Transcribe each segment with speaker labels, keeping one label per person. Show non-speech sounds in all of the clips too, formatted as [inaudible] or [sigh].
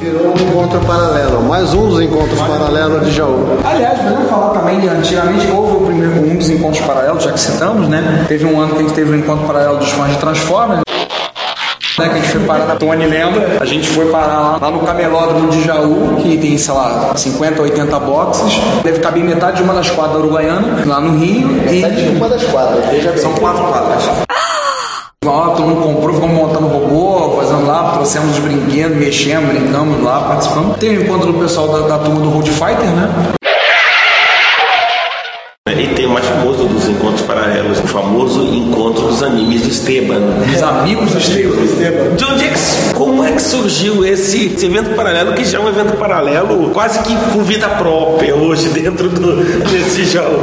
Speaker 1: Virou um encontro paralelo, mais um dos encontros paralelos de Jaú.
Speaker 2: Aliás, podemos falar também de antigamente houve o primeiro, um dos encontros paralelos, já que citamos, né? Teve um ano que a gente teve um encontro paralelo dos fãs de Transformers. Né, que a gente foi parar Tony, lembra? A gente foi parar lá, lá no camelódromo de Jaú, que tem, sei lá, 50, 80 boxes. Deve caber metade de uma das quadras da Uruguaiana, lá no Rio.
Speaker 1: Metade de uma das quadras.
Speaker 2: São quatro quadras. Lá, todo mundo comprou, ficamos montando robô, fazendo lá, trouxemos os brinquedos, mexemos, brincamos lá, participamos. Tem o encontro do pessoal da, da turma do Road Fighter, né?
Speaker 3: Paralelos, o famoso encontro dos animes do Esteban.
Speaker 2: Os amigos do Esteban.
Speaker 3: De onde é que, como é que surgiu esse, esse evento paralelo, que já é um evento paralelo quase que com vida própria hoje dentro do, desse jogo?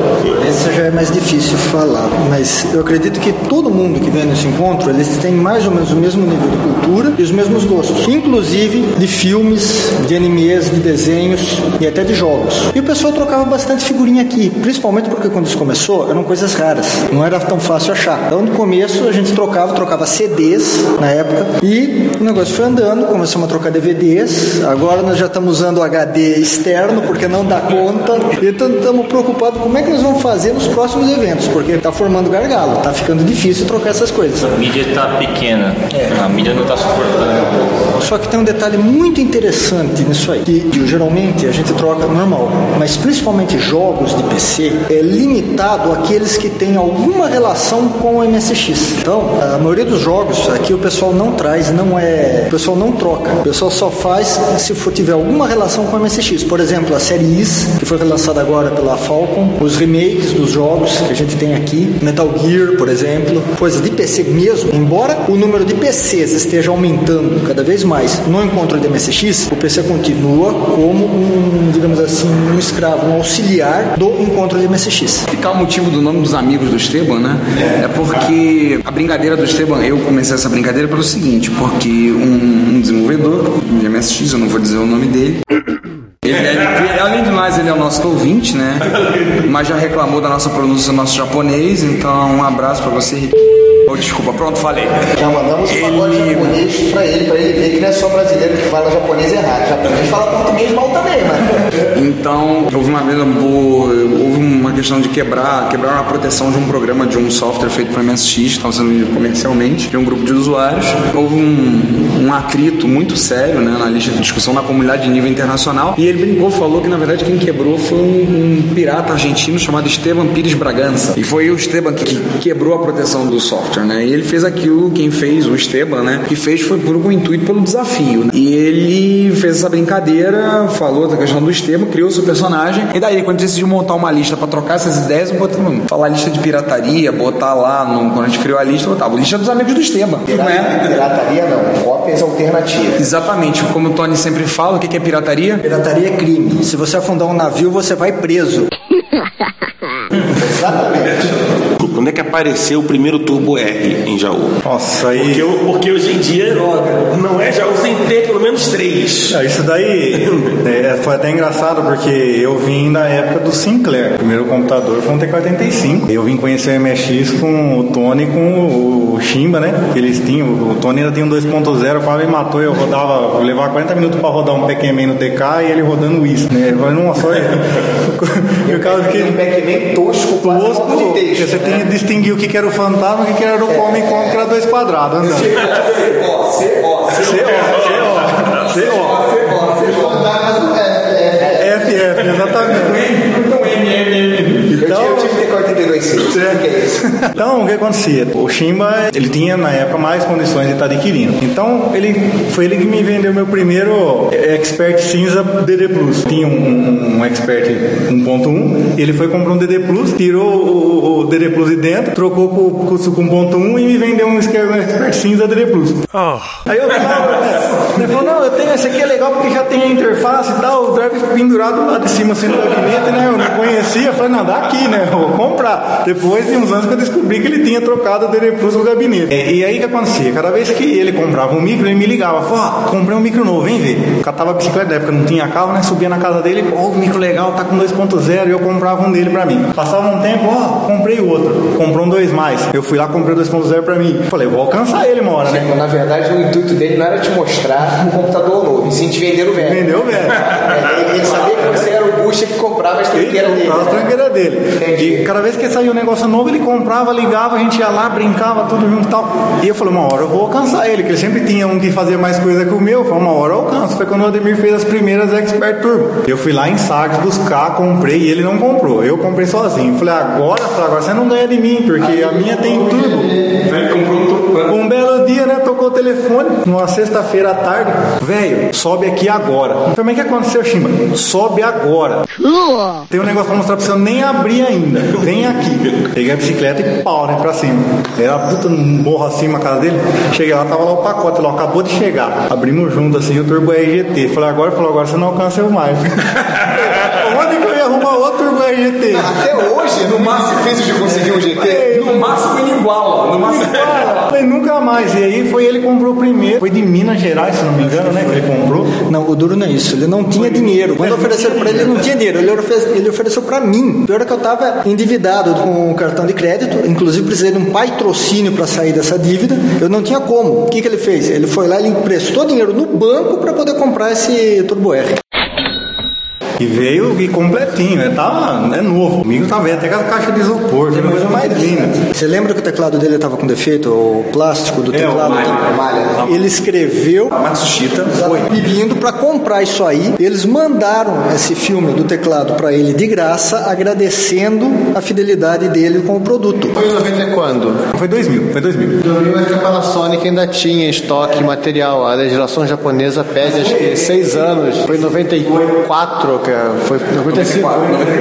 Speaker 4: Esse já é mais difícil falar, mas eu acredito que todo mundo que vem nesse encontro, eles têm mais ou menos o mesmo nível de cultura e os mesmos gostos, inclusive de filmes, de animes, de desenhos e até de jogos. E o pessoal trocava bastante figurinha aqui, principalmente porque quando isso começou eram coisas raras, não era tão fácil achar. Então no começo a gente trocava, trocava CDs na época e o negócio foi andando, começamos a trocar DVDs, agora nós já estamos usando HD externo porque não dá conta, então estamos preocupados como é que nós vamos fazer nos próximos eventos, porque está formando gargalo, está ficando difícil trocar essas coisas.
Speaker 5: A mídia está pequena, a mídia não está suportando.
Speaker 4: Só que tem um detalhe muito interessante nisso aí, que, geralmente a gente troca normal, mas principalmente jogos de PC é limitado àqueles que têm alguma relação com o MSX. Então, a maioria dos jogos aqui o pessoal não traz, não é, o pessoal não troca. O pessoal só faz se for tiver alguma relação com o MSX. Por exemplo, a série Is, que foi relançada agora pela Falcon, os remakes dos jogos que a gente tem aqui, Metal Gear, por exemplo, coisa de PC mesmo, embora o número de PCs esteja aumentando cada vez mais no encontro de MSX, o PC continua como um, digamos assim, um escravo, um auxiliar do encontro de MSX.
Speaker 2: Explicar o motivo do nome dos amigos do Esteban, né? É porque a brincadeira do Esteban, eu comecei essa brincadeira pelo seguinte, porque um, um desenvolvedor de MSX, eu não vou dizer o nome dele, ele, ele- além de mais, ele é o nosso ouvinte, né? Mas já reclamou da nossa pronúncia do nosso japonês, então um abraço pra você. Oh, desculpa, pronto, falei.
Speaker 1: Já mandamos um pagode japonês pra ele, pra ele ver que não é só brasileiro que fala japonês errado. Japonês fala português mal também, né?
Speaker 2: Então, houve uma vez, houve uma questão de quebrar, quebrar uma proteção de um programa, de um software feito para MSX, que estava sendo vendido comercialmente, de um grupo de usuários. Houve um, um atrito muito sério né, na lista de discussão na comunidade de nível internacional. E ele brincou, falou que na verdade quem quebrou foi um, um pirata argentino chamado Esteban Pires Bragança. E foi o Esteban que, que quebrou a proteção do software, né? E ele fez aquilo, quem fez, o Esteban, né? Que fez foi por um intuito pelo desafio. né? E ele fez essa brincadeira, falou da questão do Esteban, criou seu personagem. E daí, quando decidiu montar uma lista para trocar essas ideias, eu botei, falar lista de pirataria, botar lá, no, quando a gente criou a lista, eu botava lista dos amigos do Esteban. Não é?
Speaker 1: Pirataria não, cópias alternativas.
Speaker 2: Exatamente, como o Tony sempre fala, o que que é pirataria?
Speaker 4: Pirataria é crime. Se você afundar um navio, você vai preso. [laughs]
Speaker 3: Quando é que apareceu o primeiro Turbo R em Jaú?
Speaker 6: Nossa, aí.
Speaker 3: Porque, eu- porque hoje em dia não é Jaú sem ter pelo menos três.
Speaker 6: Ah, Isso daí [laughs] é, foi até engraçado porque eu vim da época do Sinclair. O primeiro computador foi um TK-85. Eu vim conhecer o MSX com o Tony e com o, Shimba, né? Que Eles tinham, o Tony ainda tinha um 2.0, quase me matou. Eu rodava, eu levava 40 minutos pra rodar um Pac-Man no TK e ele rodando isso, né? Eu falei, nossa, olha. Por causa que.
Speaker 1: Um Pac-Man tosco, quase
Speaker 6: Tosco,
Speaker 1: modo de texto,
Speaker 6: você tem
Speaker 1: né?
Speaker 6: Distinguir o que que era o fantasma e o que que era o come come, que era dois quadrados andando.
Speaker 1: C-O, C-O,
Speaker 6: C-O, C-O,
Speaker 1: C-O. 42 é. [laughs]
Speaker 6: Então, o que acontecia? O Shimba, ele tinha na época mais condições de estar adquirindo. Então, ele foi ele que me vendeu meu primeiro eh, Expert cinza DD Plus. Tinha um, um, um Expert 1.1, ele foi comprar um DD Plus, tirou o, o DD Plus de dentro, trocou com o com 1.1 e me vendeu um Expert cinza DD Plus. Oh. Aí eu ele falou, não, eu tenho esse aqui é legal porque já tem a interface e tal, o drive pendurado lá de cima assim no gabinete, né? Eu não conhecia, falei, não, dá aqui, né? Eu vou comprar. Depois de uns anos que eu descobri que ele tinha trocado o DD Plus no gabinete. E, e aí o que acontecia? Cada vez que ele comprava um micro, ele me ligava, falou, ó, comprei um micro novo, vem ver. Catava a bicicleta, na época não tinha carro, né? Subia na casa dele, ó, o micro legal, tá com 2.0, e eu comprava um dele pra mim. Passava um tempo, ó, comprei outro. Comprou um 2 mais. Eu fui lá, comprei o 2.0 pra mim. Falei, vou alcançar ele uma hora, né?
Speaker 1: Na verdade, o intuito dele não era te mostrar um computador novo, e sim te vender o velho.
Speaker 6: Vendeu, velho.
Speaker 1: É, ele, ele sabia que você era o bucha que comprava as tranqueiras dele.
Speaker 6: As tranqueiras dele.
Speaker 1: Entendi.
Speaker 6: E cada vez que saía um negócio novo, ele comprava, ligava, a gente ia lá, brincava, tudo junto e tal. E eu falei, uma hora eu vou alcançar ele, que ele sempre tinha um que fazia mais coisa que o meu. Eu falei, uma hora eu alcanço. Foi quando o Ademir fez as primeiras Expert Turbo. Eu fui lá em Sagres buscar, comprei e ele não comprou. Eu comprei sozinho. Falei, agora, agora você não ganha de mim, porque a minha tem turbo.
Speaker 7: Velho, comprou turbo.
Speaker 6: Um belo dia, né? Tocou o telefone, numa sexta-feira à tarde. Velho, sobe aqui agora. Como é que aconteceu, Shima? Sobe agora. Tem um negócio pra mostrar pra você, eu nem abri ainda. Vem aqui. Peguei a bicicleta e pau, né, pra cima. Era puta morro acima a casa dele. Cheguei lá, tava lá o pacote, lá, acabou de chegar. Abrimos junto assim o Turbo RGT. Falei, agora, falou, agora você não alcança mais. [laughs] RGT?
Speaker 1: Até hoje, no máximo difícil de conseguir um GT.
Speaker 7: No máximo ele iguala. No máximo.
Speaker 6: Falei, nunca mais. E aí foi ele que comprou o primeiro. Foi de Minas Gerais, se não me engano, né? Que ele comprou.
Speaker 4: Não, o duro não é isso. Ele não tinha dinheiro. Quando ofereceram pra ele, ele não tinha dinheiro. Ele ofereceu, ele ofereceu pra mim. Pior é que eu tava endividado com o cartão de crédito. Inclusive, precisei de um patrocínio pra sair dessa dívida. Eu não tinha como. O que, que ele fez? Ele foi lá, ele emprestou dinheiro no banco pra poder comprar esse Turbo R.
Speaker 6: E veio e completinho, né? Tava, é novo. Comigo tá velho, até com a caixa de isopor, que é uma coisa mais linda.
Speaker 4: Você lembra que o teclado dele estava com defeito? O plástico do
Speaker 6: É, o
Speaker 4: teclado?
Speaker 6: malha,
Speaker 4: tá-
Speaker 1: malha.
Speaker 4: Ele escreveu
Speaker 7: Matsushita
Speaker 4: foi pedindo para comprar isso aí. Eles mandaram esse filme do teclado para ele de graça, agradecendo a fidelidade dele com o produto.
Speaker 8: Foi em 90 e quando?
Speaker 6: Foi 2000, foi 2000.
Speaker 8: 2000 acho que a Panasonic ainda tinha estoque material. A legislação japonesa pede acho que 6 anos. Foi em 94, que foi 95.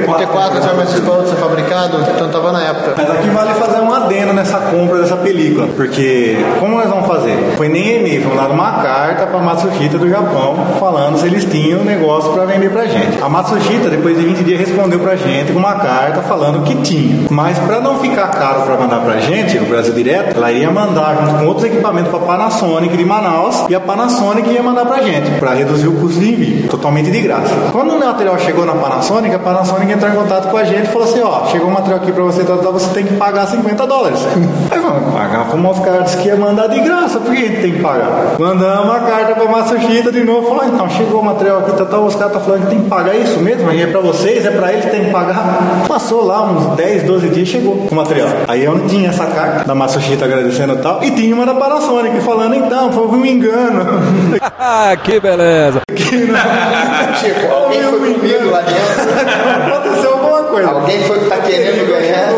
Speaker 8: 94 já mais pronto ser fabricado, então tava na época.
Speaker 6: Mas aqui vale fazer um adendo nessa compra dessa película, porque como nós vamos fazer? Foi nem e-mail, foi mandar uma carta para Matsushita do Japão falando se eles tinham negócio para vender pra gente. A Matsushita depois de 20 dias respondeu pra gente com uma carta falando que tinha, mas para não ficar caro para mandar pra gente no Brasil direto, ela ia mandar junto com outros equipamentos para Panasonic de Manaus e a Panasonic ia mandar pra gente para reduzir o custo de envio, totalmente de graça. Quando o material chegou na Panasonic, a Panasonic entrou em contato com a gente e falou assim, ó, chegou um material aqui para você tratar, você tem que pagar 50 dólares. [laughs] Aí vamos pagar para os caras que ia mandar de graça, por que a gente tem que pagar? Mandamos a carta para Matsushita de novo, falou, então, chegou o material aqui, tá, tá, os caras estão falando que tem que pagar isso mesmo, aí é para vocês, é para eles que tem que pagar. Passou lá uns 10, 12 dias, chegou o material. Aí eu não tinha essa carta da Matsushita agradecendo e tal, e tinha uma da Panasonic falando, então, foi um engano. [laughs]
Speaker 9: que beleza.
Speaker 1: Tipo, alguém foi comigo lá dentro.
Speaker 6: Aconteceu alguma coisa.
Speaker 1: Alguém foi que tá querendo ganhar.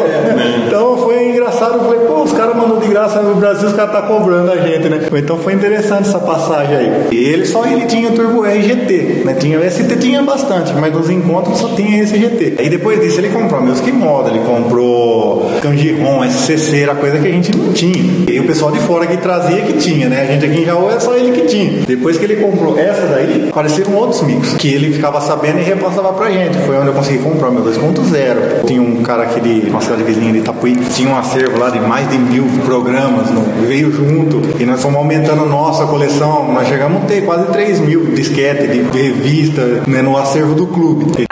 Speaker 6: Então foi engraçado, eu falei, pô, os caras mandam de graça no Brasil, os caras tá cobrando a gente, né? Então foi interessante essa passagem aí. E ele só ele tinha Turbo R GT, né? Tinha o ST, tinha bastante, mas nos encontros só tinha esse GT. Aí depois disso ele comprou Music Model, ele comprou Kanji-ROM, SCC, era coisa que a gente não tinha. E o pessoal de fora que trazia que tinha, né? A gente aqui em Jaú é só ele que tinha. Depois que ele comprou essa daí, apareceram outros micros que ele ficava sabendo e repassava pra gente. Foi onde eu consegui comprar meu 2.0. Tinha um cara aqui de uma cidade vizinha de Itapuí, tinha um acervo lá de mais de mil programas, no, veio junto. E nós fomos aumentando nossa coleção. Nós chegamos a ter quase 3 mil disquete de, de revista né, no acervo do clube.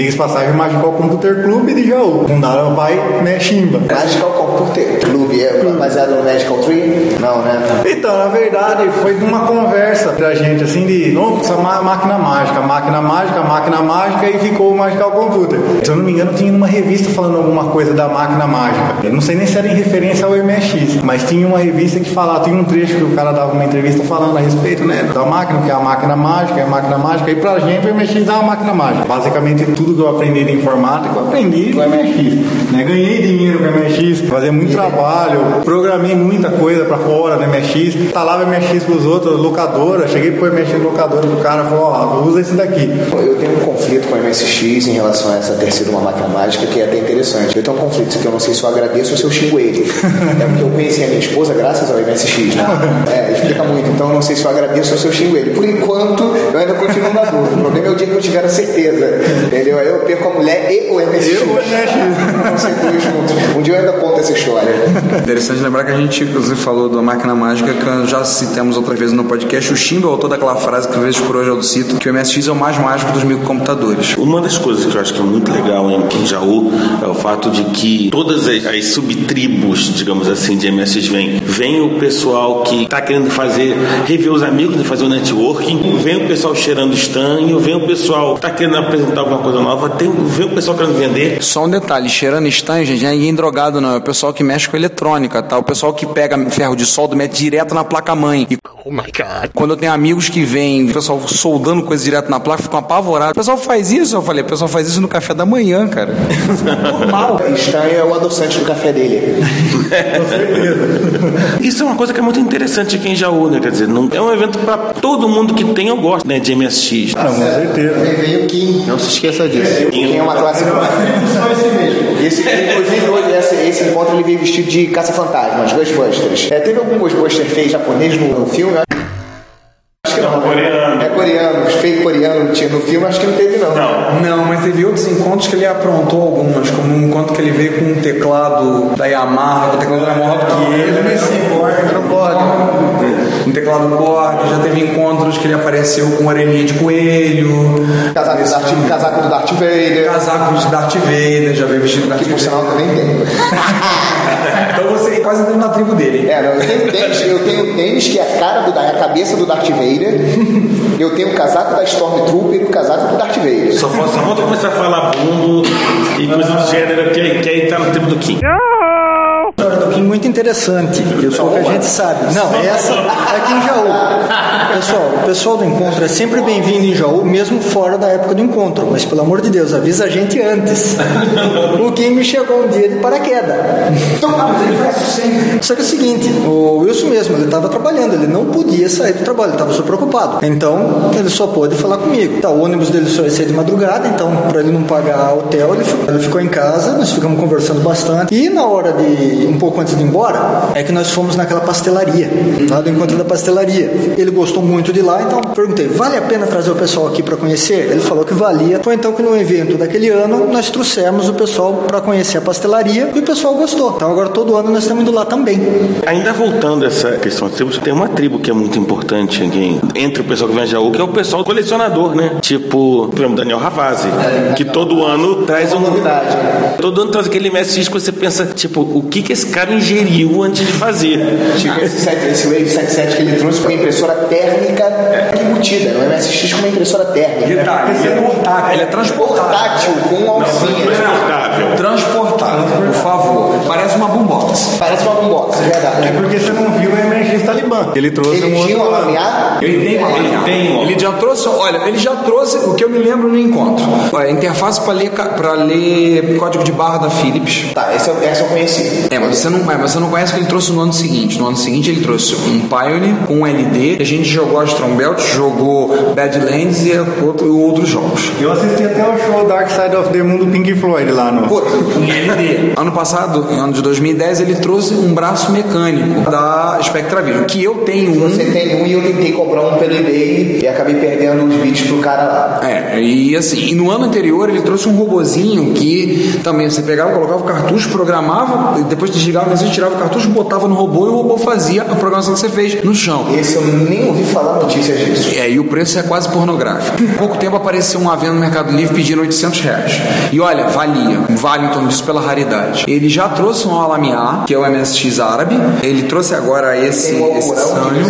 Speaker 6: Diz passagem Magical Computer Club de Jaú. Pai Meximba.
Speaker 1: Magical Computer Clube é baseado no Magical Tree? Não, né?
Speaker 6: Então, na verdade, foi uma conversa pra gente, assim, de, nossa, má- máquina mágica, máquina mágica, máquina mágica, e ficou o Magical Computer. Se eu não me engano, tinha uma revista falando alguma coisa da máquina mágica. Eu não sei nem se era em referência ao MX, mas tinha uma revista que falava, tinha um trecho que o cara dava uma entrevista falando a respeito, né, da máquina, que é a máquina mágica, é a máquina mágica, e pra gente o MX é uma máquina mágica. Basicamente, tudo que eu aprendi de informática, eu aprendi no MX. Né? Ganhei dinheiro com MX, fazia muito trabalho, programei muita coisa pra fora MX, instalava MX pros outros, locadora, cheguei pro MX locadora pro cara, falou, ó, usa esse daqui.
Speaker 1: Eu tenho um conflito com o MSX em relação a essa ter sido uma máquina mágica que é até interessante. Eu tenho um conflito que eu não sei se eu agradeço ou se eu xingo ele. é porque eu conheci a minha esposa graças ao MSX, né? É, explica muito. Então eu não sei se eu agradeço ou se eu xingo ele. Por enquanto, eu ainda continuo na dúvida. O problema é o dia que eu tiver a certeza. Entendeu? Eu perco a mulher e o MSX.
Speaker 6: Eu, o MSX.
Speaker 1: Não sei dois juntos. Um dia eu ainda conto essa história.
Speaker 2: Interessante lembrar que a gente, inclusive, falou da máquina mágica, que já citamos outra vez no podcast. O Chimbo é o autor daquela frase que, vezes por hoje, eu cito, que o MSX é o mais mágico dos microcomputadores.
Speaker 3: Uma das coisas que eu acho que é muito legal em, em Jaú é o fato de que todas as, as subtribos, digamos assim, de MSX vem. Vem o pessoal que está querendo fazer, rever os amigos, né, fazer o networking, vem o pessoal cheirando estanho, vem o pessoal que está querendo apresentar alguma coisa nova, tem, vem o pessoal querendo vender.
Speaker 2: Só um detalhe, cheirando estanho, gente, não é ninguém drogado não, é o pessoal que mexe com eletrônica, tá? O pessoal que pega ferro de solda e mete direto na placa-mãe. E
Speaker 3: Oh my God.
Speaker 2: quando eu tenho amigos que vêm, o pessoal soldando coisa direto na placa, ficam apavorados. O pessoal faz isso, eu falei, o pessoal faz isso no café da manhã, cara. [laughs] Normal.
Speaker 1: Estranho é o adoçante do café dele.
Speaker 3: Isso é uma coisa que é muito interessante aqui em Jaú, né? Quer dizer, não, é um evento para todo mundo que tem ou gosta né, de MSX.
Speaker 6: Ah, com certeza.
Speaker 1: Veio o Kim.
Speaker 8: Não se esqueça disso.
Speaker 1: O Kim é uma classe. Esse, inclusive, hoje, esse, esse encontro ele veio vestido de caça-fantasmas, Ghostbusters. É, teve algum Ghostbuster feio japonês no, no filme? Acho que não. É tinha no filme, acho que não teve não.
Speaker 2: Não, mas teve outros encontros que ele aprontou algumas, como um encontro que ele veio com um teclado da Yamaha, o teclado era maior que ele, um teclado Korg, já teve encontros que ele apareceu com orelhinha de coelho,
Speaker 1: Casaco do, Darth, casaco do Darth Vader.
Speaker 2: casaco de Darth Vader, já veio vestido Darth
Speaker 1: Que por
Speaker 2: Vader.
Speaker 1: sinal também tem.
Speaker 2: Então você quase entrando na tribo dele.
Speaker 1: É, não, eu tenho tênis, eu tenho tênis que é a cara do, é a cabeça do Darth Vader. Eu tenho o casaco da Stormtrooper e o casaco do Darth Vader.
Speaker 3: Só, falta- só falta começar a falar bundo e coisa do gênero, que, que aí tá no tempo do Kim.
Speaker 4: Muito interessante. E o pouca gente sabe. Não, essa é aqui em Jaú. Pessoal, o pessoal do encontro é sempre bem-vindo em Jaú, mesmo fora da época do encontro. Mas pelo amor de Deus, avisa a gente antes. O Kim me chegou um dia de paraquedas. Só que é o seguinte, o Wilson mesmo, ele estava trabalhando, ele não podia sair do trabalho, ele estava super preocupado. Então, ele só pôde falar comigo. Tá, o ônibus dele só ia ser de madrugada, então, para ele não pagar hotel, ele ficou, ele ficou em casa, nós ficamos conversando bastante. E na hora de, um pouco antes de ir embora, é que nós fomos naquela pastelaria, lá do encontro da pastelaria. Ele gostou muito de lá, então perguntei, vale a pena trazer o pessoal aqui para conhecer? Ele falou que valia. Foi então que no evento daquele ano, nós trouxemos o pessoal para conhecer a pastelaria e o pessoal gostou. Então agora todo ano nós estamos indo lá também.
Speaker 3: Ainda voltando a essa questão das tribos, tem uma tribo que é muito importante aqui, entre o pessoal que vem a Jaú, que é o pessoal colecionador, né? Tipo, por exemplo, Daniel Ravazzi, que todo ano traz um.
Speaker 1: novidade.
Speaker 3: Todo ano traz aquele MSX que você pensa, tipo, o que, que esse cara ingeriu antes de fazer?
Speaker 1: Tipo, esse, set- esse Wave 77 que ele trouxe com a impressora térmica embutida, não é MSX com uma impressora térmica.
Speaker 2: Detalhe, ele é portátil, ele é transportável.
Speaker 1: Portátil, com alcinha.
Speaker 3: Transportável.
Speaker 2: Transportável, por favor. Parece uma boombox.
Speaker 1: Parece uma boombox, é verdade.
Speaker 6: É porque você não viu o MRX Talibã. Ele trouxe um
Speaker 1: Ele tinha
Speaker 6: outro.
Speaker 1: uma lameada?
Speaker 2: Ele tem uma
Speaker 3: Ele tem uma.
Speaker 2: Ele já trouxe, olha, ele já trouxe o que eu me lembro no encontro. Olha, interface para ler, para ler código de barra da Philips.
Speaker 1: Tá, essa, essa eu conheci.
Speaker 2: É, mas você não, mas você não conhece o que ele trouxe no ano seguinte. No ano seguinte ele trouxe um Pioneer com um LD. A gente jogou Astron Belt, jogou Badlands e outro, outros jogos.
Speaker 6: Eu assisti até o show Dark Side of the Moon do Pink Floyd lá no.
Speaker 1: Pô, [laughs]
Speaker 2: Em. Ano passado, ano de 2010 ele trouxe um braço mecânico da Spectra Vision, que eu tenho um.
Speaker 1: Você tem um e eu tentei comprar um pelo eBay e acabei perdendo os vídeos pro cara lá.
Speaker 2: É, e assim, e no ano anterior ele trouxe um robozinho que também você pegava, colocava o cartucho, programava, e depois desligava, mas você tirava o cartucho, botava no robô e o robô fazia a programação que você fez no chão.
Speaker 1: Esse eu nem ouvi falar notícias disso.
Speaker 2: É, e o preço é quase pornográfico. Pouco tempo apareceu uma venda no Mercado Livre pedindo 800 reais. E olha, valia. Vale em torno disso pela raridade. Ele já trouxe um Alamiah, que é o MSX árabe. Ele trouxe agora esse,
Speaker 1: Tem um
Speaker 2: esse Sanyo.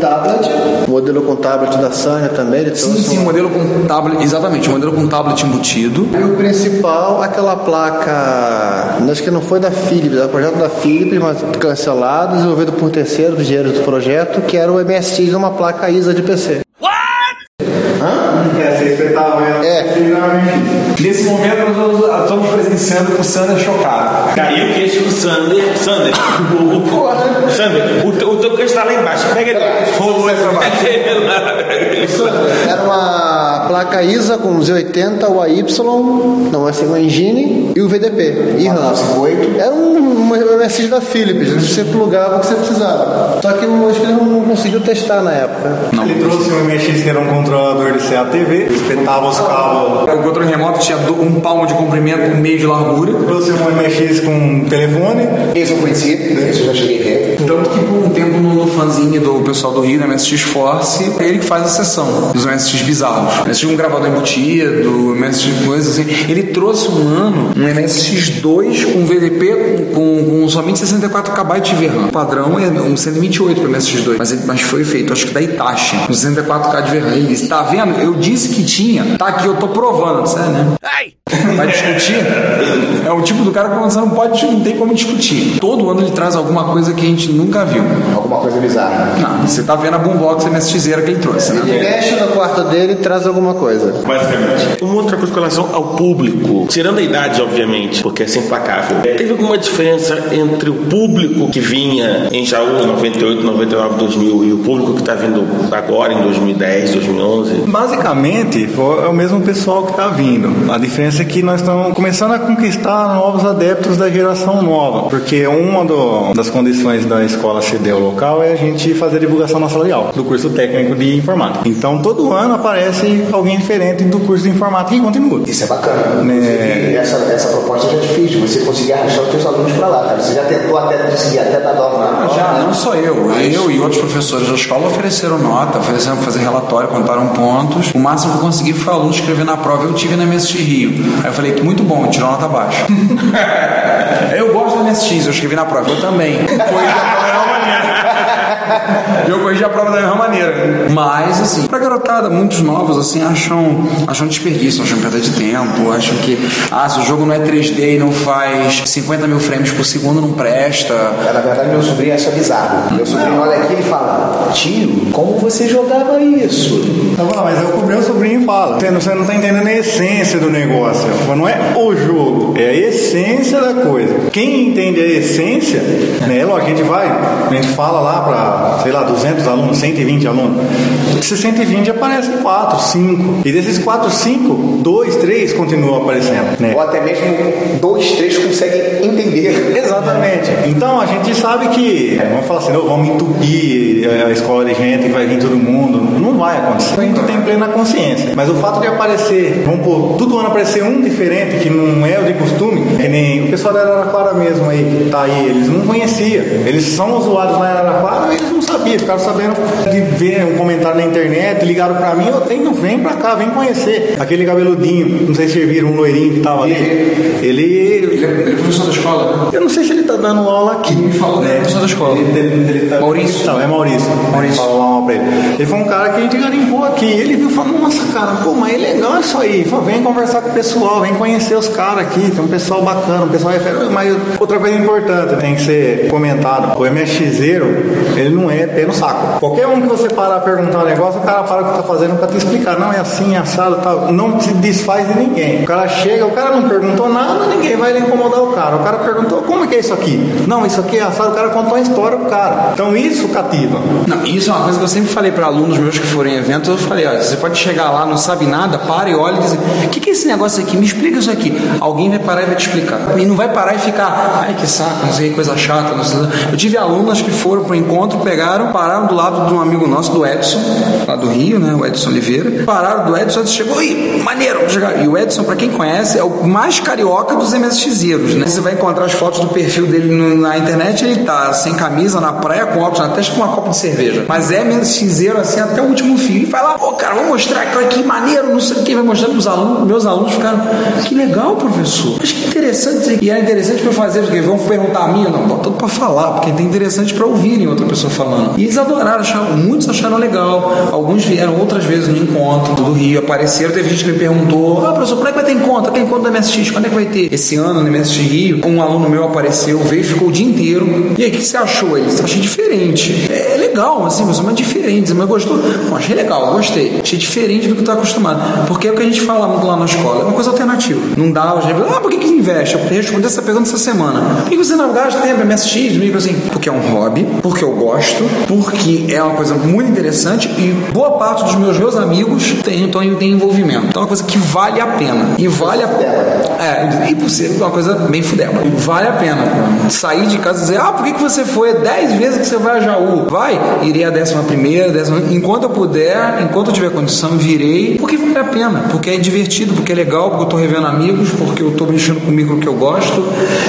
Speaker 8: tablet, modelo com tablet da Sanya também, ele
Speaker 2: Sim, sim,
Speaker 8: um-
Speaker 2: modelo com tablet, exatamente, modelo com tablet embutido.
Speaker 8: E o principal, aquela placa, acho que não foi da Philips, era o projeto da Philips, mas cancelado, desenvolvido por um terceiro do dinheiro do projeto, que era o MSX, uma placa ISA de PC.
Speaker 6: É, você espetava ela.
Speaker 8: É.
Speaker 10: Nesse momento nós estamos presenciando o Sander chocado.
Speaker 3: Caiu o queixo do Sander. Sander, o, o, o, Sander, o, teu- o teu queixo tá lá embaixo. Pega ele.
Speaker 10: Rolou essa baixo.
Speaker 3: Pega ele lá.
Speaker 8: Era uma placa ISA com Z80, o AY, não é single engine, e o VDP, e RAM.
Speaker 1: 58.
Speaker 8: Era um, um MSX da Philips, você plugava o que você precisava. Só que eu acho que ele não conseguiu testar na época.
Speaker 6: Ele trouxe um MX que era um controlador de CATV, espetava os cabos.
Speaker 2: O controle remoto tinha um palmo de comprimento, um meio de largura.
Speaker 6: Trouxe um MX com telefone.
Speaker 1: Esse eu conheci, esse eu já cheguei a ver.
Speaker 2: Tanto que por um tempo no, no fanzine do pessoal do Rio, da MSX Force, é ele que faz a sessão dos MSX bizarros. MSX com gravador embutido, MSX coisas assim. Ele trouxe um ano um MSX2 com VDP com, com somente 64 KB de VRAM. O padrão é um 128 para MSX2, mas, ele- mas foi feito, acho que da Itachi, com 64K de VRAM. Ele disse, tá vendo? Eu disse que tinha, tá aqui, eu tô provando. Sério, né? Vai discutir? É o tipo do cara que você não pode, não tem como discutir. Todo ano ele traz alguma coisa que a gente nunca viu.
Speaker 1: Alguma coisa bizarra.
Speaker 2: Não, você tá vendo a boombox MSXera que ele trouxe, né?
Speaker 8: Ele mexe no quarto dele e traz alguma coisa.
Speaker 3: Basicamente. Uma outra coisa com relação ao público, tirando a idade, obviamente, porque é sempre implacável. Teve alguma diferença entre o público que vinha em Jaú 98, 99, 2000 e o público que está vindo agora em 2010, 2011?
Speaker 6: Basicamente, é o mesmo pessoal que está vindo. A diferença é que nós estamos começando a conquistar novos adeptos da geração nova. Porque uma do- das condições da escola CDEL local é a gente fazer divulgação na sala de aula, do curso técnico de informática. Então, todo ano aparece alguém diferente do curso de informática e continua.
Speaker 1: Isso é bacana. Inclusive, essa, essa proposta já fiz, de você conseguir arrastar os teus alunos pra lá, cara. Você já tentou até conseguir até dar nota na prova,
Speaker 2: Já,
Speaker 1: né?
Speaker 2: não só eu. Eu e outros professores da escola ofereceram nota, ofereceram fazer relatório, contaram pontos. O máximo que eu consegui foi o aluno escrever na prova. Eu tive na Rio. Aí eu falei, muito bom, tirou nota baixa. [laughs] eu gosto da MSX, eu escrevi na prova. Eu também. Foi. [laughs] Eu corrigi a prova da mesma maneira. Mas, assim, pra garotada, muitos novos, assim, acham, acham desperdício, acham perda de tempo, acham que, ah, se o jogo não é 3D e não faz 50 mil frames por segundo, não presta.
Speaker 1: É, Na verdade, meu sobrinho acha bizarro. Meu sobrinho olha aqui e fala: Tio, como você jogava isso?
Speaker 6: Tá bom, mas é o que o meu sobrinho fala. Você não, você não tá entendendo a essência do negócio. Não é o jogo, é a essência da coisa. Quem entende a essência, né? Lógico, a gente vai, a gente fala lá pra, sei lá, 200 alunos, 120 alunos. Desses 120 aparecem 4, 5. E desses 4, 5, 2, 3 continuam aparecendo, né?
Speaker 1: Ou até mesmo dois, três conseguem entender.
Speaker 6: Exatamente. Então a gente sabe que, é, vamos falar assim, não, vamos entupir a escola de gente que vai vir todo mundo. Não vai acontecer. A gente tem plena consciência. Mas o fato de aparecer, vamos pôr, todo ano aparecer um diferente, que não é o de costume, que nem o pessoal da Araraquara mesmo aí, que tá aí, eles não conheciam. Eles são usuários em Araraquara e sabiam, ficaram sabendo de ver um comentário na internet, ligaram pra mim, eu tenho, vem pra cá, vem conhecer. Aquele cabeludinho, não sei se viram, um loirinho que tava ali. Ele
Speaker 2: Ele é professor da escola, né?
Speaker 6: eu não sei se ele tá dando aula aqui.
Speaker 2: Me falou que é professor da escola.
Speaker 6: Ele, ele- ele tá-
Speaker 2: Maurício.
Speaker 6: Não, é Maurício. Maurício. Fala lá uma pra ele. Ele foi um cara que a gente garimpou aqui. Ele viu e falou, nossa, cara, pô, mas é legal isso aí. Falou, vem conversar com o pessoal, vem conhecer os caras aqui. Tem um pessoal bacana, um pessoal refere. Mas outra coisa importante tem que ser comentado. O MSXero, ele não é pé enchendo o saco. Qualquer um que você parar perguntar um negócio, o cara para o que tá fazendo pra te explicar. Não, é assim, é assado, tal. Não se desfaz de ninguém. O cara chega, o cara não perguntou nada, ninguém vai incomodar o cara. O cara perguntou, como é que é isso aqui? Não, isso aqui é assado, o cara contou uma história pro cara. Então isso cativa.
Speaker 2: Não, isso é uma coisa que eu sempre falei para alunos meus que forem em eventos. Eu falei: olha, você pode chegar lá, não sabe nada, para e olha e diz: o que, que é esse negócio aqui? Me explica isso aqui. Alguém vai parar e vai te explicar. E não vai parar e ficar, ai que saco, não sei coisa chata. Não sei. Eu tive alunas que foram pro encontro, pegaram, pararam do lado de um amigo nosso, do Edson, lá do Rio, né? O Edson Oliveira. Pararam do Edson, Edson chegou, e maneiro. E o Edson, para quem conhece, é o mais carioca dos MSXeiros, né? Você vai encontrar as fotos do perfil dele no- na internet, ele tá sem camisa, na praia, com óculos na testa, com uma copa de cerveja. Mas é MSXeiro, assim, até o último fio. E vai lá, pô, cara, vamos mostrar aqui, que maneiro, não sei o que, vai mostrar pros alunos. Meus alunos ficaram, que legal, professor. Acho que interessante. E era interessante pra eu fazer, porque vão perguntar a mim, não, bota tudo pra falar, porque é interessante pra ouvirem outra pessoa falando. E eles adoraram, acharam, muitos acharam legal. Alguns vieram outras vezes no encontro do Rio, apareceram. Teve gente que me perguntou: Ah, professor, quando é que vai ter encontro? Tem encontro do MSX? Quando é que vai ter? Esse ano no MSX Rio, um aluno meu apareceu, veio, ficou o dia inteiro. E aí, o que você achou? Ele achei diferente. É, é legal, assim, mas é diferente. Mas gostou? Não, achei legal, gostei. Achei diferente do que tu tá acostumado. Porque é o que a gente fala muito lá na escola, é uma coisa alternativa. Não dá, a gente, ah, por que, que investe? Eu respondi essa pergunta essa semana. Por que você não gasta tempo MSX? Meio assim, porque é um hobby, porque eu gosto, porque é uma coisa muito interessante e boa parte dos meus meus amigos tem, então, tem envolvimento. Então é uma coisa que vale a pena. E vale a pena. É, ser uma coisa bem fudeba. Vale a pena sair de casa e dizer, ah, por que, que você foi 10 vezes que você vai a Jaú? Vai, irei a décima primeira, décima... Enquanto eu puder, enquanto eu tiver condição, virei. Porque vale a pena, porque é divertido, porque é legal, porque eu tô revendo amigos, porque eu tô mexendo com o micro que eu gosto,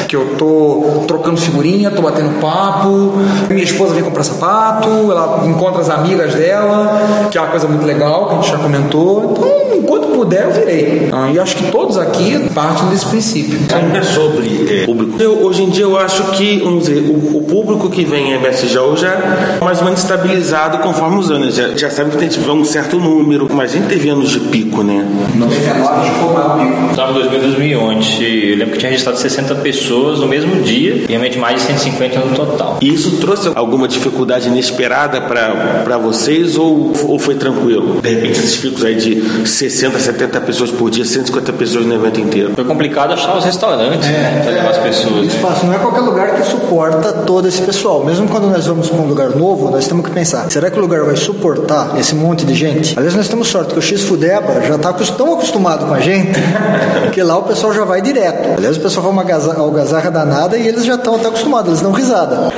Speaker 2: que eu tô trocando figurinha, tô batendo papo, minha esposa vem comprar sapato, ela encontra as amigas dela, que é uma coisa muito legal, que a gente já comentou. Então, enquanto puder, eu virei. Então, e acho que todos aqui partem desse princípio.
Speaker 3: Ainda sobre é, público. Eu, hoje em dia eu acho que, vamos dizer, o, o público que vem em MSJO já é mais ou menos estabilizado conforme os anos. Já, já sabe que tem tipo, um certo número, mas a gente teve anos de pico, né?
Speaker 2: 99 ficou maior pico.
Speaker 5: Estava em 2000, 2011. Eu lembro que tinha registrado 60 pessoas no mesmo dia e realmente mais de 150 no total.
Speaker 3: E isso trouxe alguma dificuldade inesperada para vocês ou, ou foi tranquilo? De repente, esses picos aí de 60, 70 pessoas por dia, 150 pessoas no evento inteiro.
Speaker 5: Foi complicado achar os restaurantes né, para levar as pessoas. né?
Speaker 4: Espaço não é qualquer lugar que suporta todo esse pessoal. Mesmo quando nós vamos para um lugar novo, nós temos que pensar: será que o lugar vai suportar esse monte de gente? Aliás, nós temos sorte que o X Fudeba já está tão acostumado com a gente [laughs] que lá o pessoal já vai direto. Aliás, o pessoal vai uma algazarra danada e eles já estão até acostumados, eles dão risada.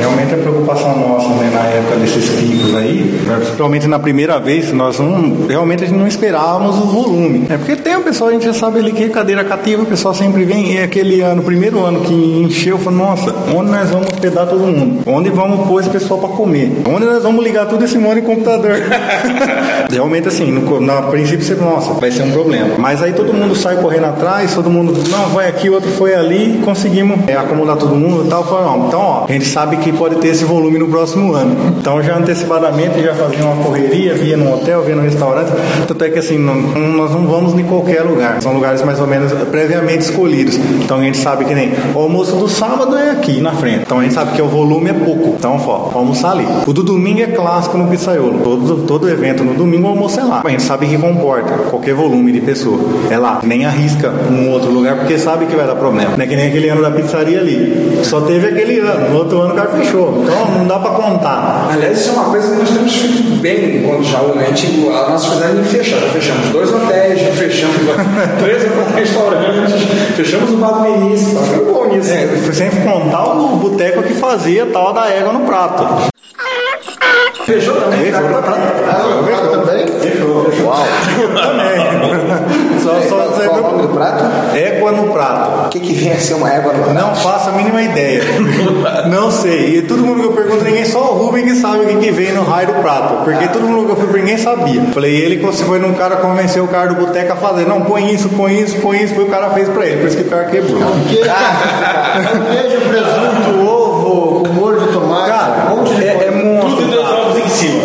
Speaker 6: Realmente a preocupação nossa né, na época desses picos aí, né, principalmente na primeira vez, nós não, realmente não esperávamos o volume. É porque tem o pessoal, a gente já sabe ali que é cadeira cativa, o pessoal sempre vem, e aquele ano, primeiro ano que encheu, falou, nossa, onde nós vamos hospedar todo mundo? Onde vamos pôr esse pessoal para comer? Onde nós vamos ligar todo esse monte de computador? [laughs] realmente assim, no, na princípio você, nossa, vai ser um problema. Mas aí todo mundo sai correndo atrás, todo mundo, não, vai aqui, outro foi ali, conseguimos é, acomodar todo mundo e tal. Falou, não, então, ó, a gente sabe que pode ter esse volume no próximo ano. Então já antecipadamente já fazia uma correria, via no hotel, via no restaurante. Tanto é que assim, não- nós não vamos em qualquer lugar. São lugares mais ou menos previamente escolhidos. Então a gente sabe que nem o almoço do sábado é aqui na frente. Então a gente sabe que o volume é pouco. Então, ó, almoçar ali. O do domingo é clássico no pizzaiolo. Todo, todo evento no domingo o almoço é lá. A gente sabe que comporta qualquer volume de pessoa. É lá. Nem arrisca um outro lugar porque sabe que vai dar problema. Não é que nem aquele ano da pizzaria ali. Só teve aquele ano. No outro ano o cara fechou. Então não dá pra contar.
Speaker 2: Aliás, isso é uma coisa que nós temos feito bem enquanto Jaú, né? Tipo, a nossa cidade não fecha. Já fechamos dois hotéis, já fechamos [laughs] três ou quatro restaurantes, fechamos o bar do. Tá ficando bom nisso.
Speaker 6: É, sempre contar o boteco que fazia tal da égua no prato.
Speaker 2: Fechou também?
Speaker 6: Fechou no prato. Fechou
Speaker 8: também?
Speaker 6: Fechou.
Speaker 8: Uau.
Speaker 6: Também. Só, só,
Speaker 8: Qual o nome do prato?
Speaker 6: Égua no prato.
Speaker 1: O que, que vem a ser uma égua no prato?
Speaker 6: Não faço a mínima ideia. [laughs] Não sei. E todo mundo que eu pergunto, ninguém, só o Rubem que sabe o que, que vem no raio do prato. Porque todo mundo que eu fui ninguém sabia. Falei, ele foi num cara convenceu o cara do boteco a fazer. Não, põe isso, põe isso, põe isso. Foi o cara fez pra ele. Por isso que o cara quebrou. [laughs]
Speaker 8: Queijo, presunto, ovo, um
Speaker 6: é, é
Speaker 8: coisa.
Speaker 6: monstro.
Speaker 3: Tudo Deus ovos em cima.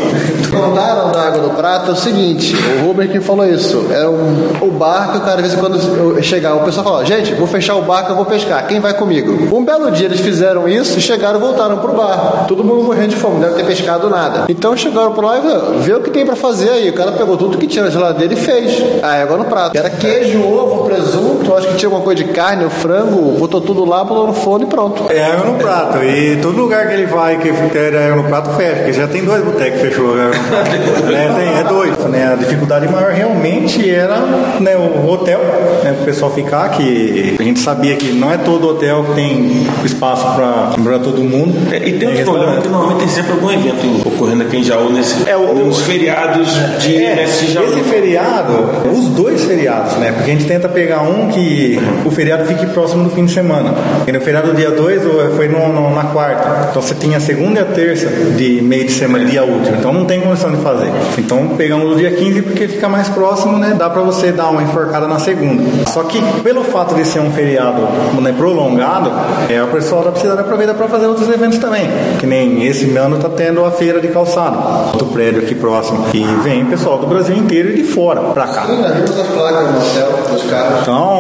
Speaker 8: Contaram da água do prato? Prata é o seguinte, o Ruben que falou isso. É um, o bar que cara, de vez em quando chegar, o pessoal fala, gente, vou fechar o bar que eu vou pescar. Quem vai comigo? Um belo dia eles fizeram isso, chegaram e voltaram pro bar. Todo mundo morrendo de fome, não deve ter pescado nada. Então chegaram por lá e vê o que tem pra fazer aí. O cara pegou tudo que tinha na geladeira e fez. A égua no prato. Era queijo, ovo, presunto, acho que tinha alguma coisa de carne, o frango, botou tudo lá, botou no forno e pronto.
Speaker 6: É água no prato. E todo lugar que ele vai que tem água no prato fecha, porque já tem dois botecos que fechou. Né? [laughs] Tem- é dois. Né? A dificuldade maior realmente era né, o hotel, né, o pessoal ficar, que a gente sabia que não é todo hotel que tem espaço para todo mundo.
Speaker 3: É, e tem outro problema que normalmente tem sempre algum evento ocorrendo aqui em Jaú nesse,
Speaker 6: É, o-
Speaker 3: nos feriados de
Speaker 6: É,
Speaker 3: Jaú.
Speaker 6: esse feriado, os dois feriados, né? Porque a gente tenta pegar um que o feriado fique próximo do fim de semana. E no feriado do dia 2 foi no- no- na quarta. Então você tinha a segunda e a terça de meio de semana, dia útil. Então não tem condição de fazer. Então pegamos o dia 15 porque fica mais próximo, né? Dá pra você dar uma enforcada na segunda. Só que pelo fato de ser um feriado né, prolongado, é, o pessoal da cidade aproveita para fazer outros eventos também. Que nem esse ano tá tendo a feira de calçado, outro prédio aqui próximo. E vem pessoal do Brasil inteiro e de fora pra cá.
Speaker 8: Ainda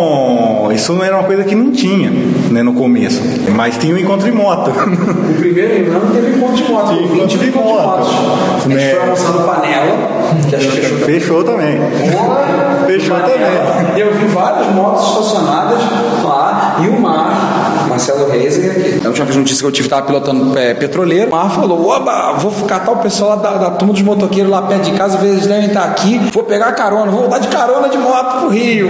Speaker 6: Então, isso não era uma coisa que não tinha né, no começo. Mas tinha o encontro de moto.
Speaker 2: O primeiro ano teve encontro de moto,
Speaker 6: Tinha
Speaker 2: 20
Speaker 6: encontro de moto.
Speaker 2: motos. A gente
Speaker 6: Né?
Speaker 2: foi almoçando panela, que acho que fechou
Speaker 6: Fechou também. Fechou também.
Speaker 2: E eu vi várias motos estacionadas lá e o Mar, Marcelo Reis, que a última vez notícia que eu tive estava pilotando é, petroleiro. O Mar falou: Oba, vou catar o pessoal lá da, da turma dos motoqueiros lá perto de casa, eles devem estar aqui. Vou pegar carona, vou voltar de carona de moto pro Rio.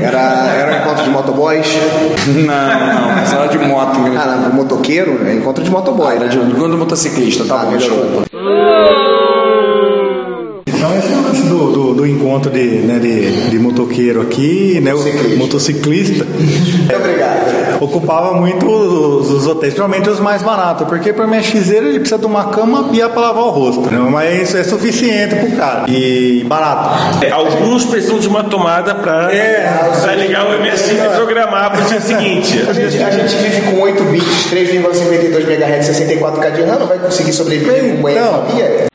Speaker 1: Era, era encontro de motoboys.
Speaker 2: Não, não, mas era de moto.
Speaker 1: Ah, não, motoqueiro é encontro de motoboy.
Speaker 2: Era de quando motociclista, tá
Speaker 1: Ah,
Speaker 2: bom,
Speaker 1: melhorou.
Speaker 2: desculpa.
Speaker 6: Do, encontro de, né, de, de motoqueiro aqui, né? O motociclista.
Speaker 1: Muito obrigado.
Speaker 6: Ocupava muito os, os hotéis, principalmente os mais baratos, porque para minha xizeira ele precisa de uma cama e para lavar o rosto. né? Mas isso é suficiente pro cara. E barato.
Speaker 3: É, alguns precisam de uma tomada para ligar o MSC e programar para o dia seguinte.
Speaker 1: A gente, a gente vive com 8 bits, 3,52 MHz, 64K de RAM, não vai conseguir sobreviver com banheiro
Speaker 6: Então.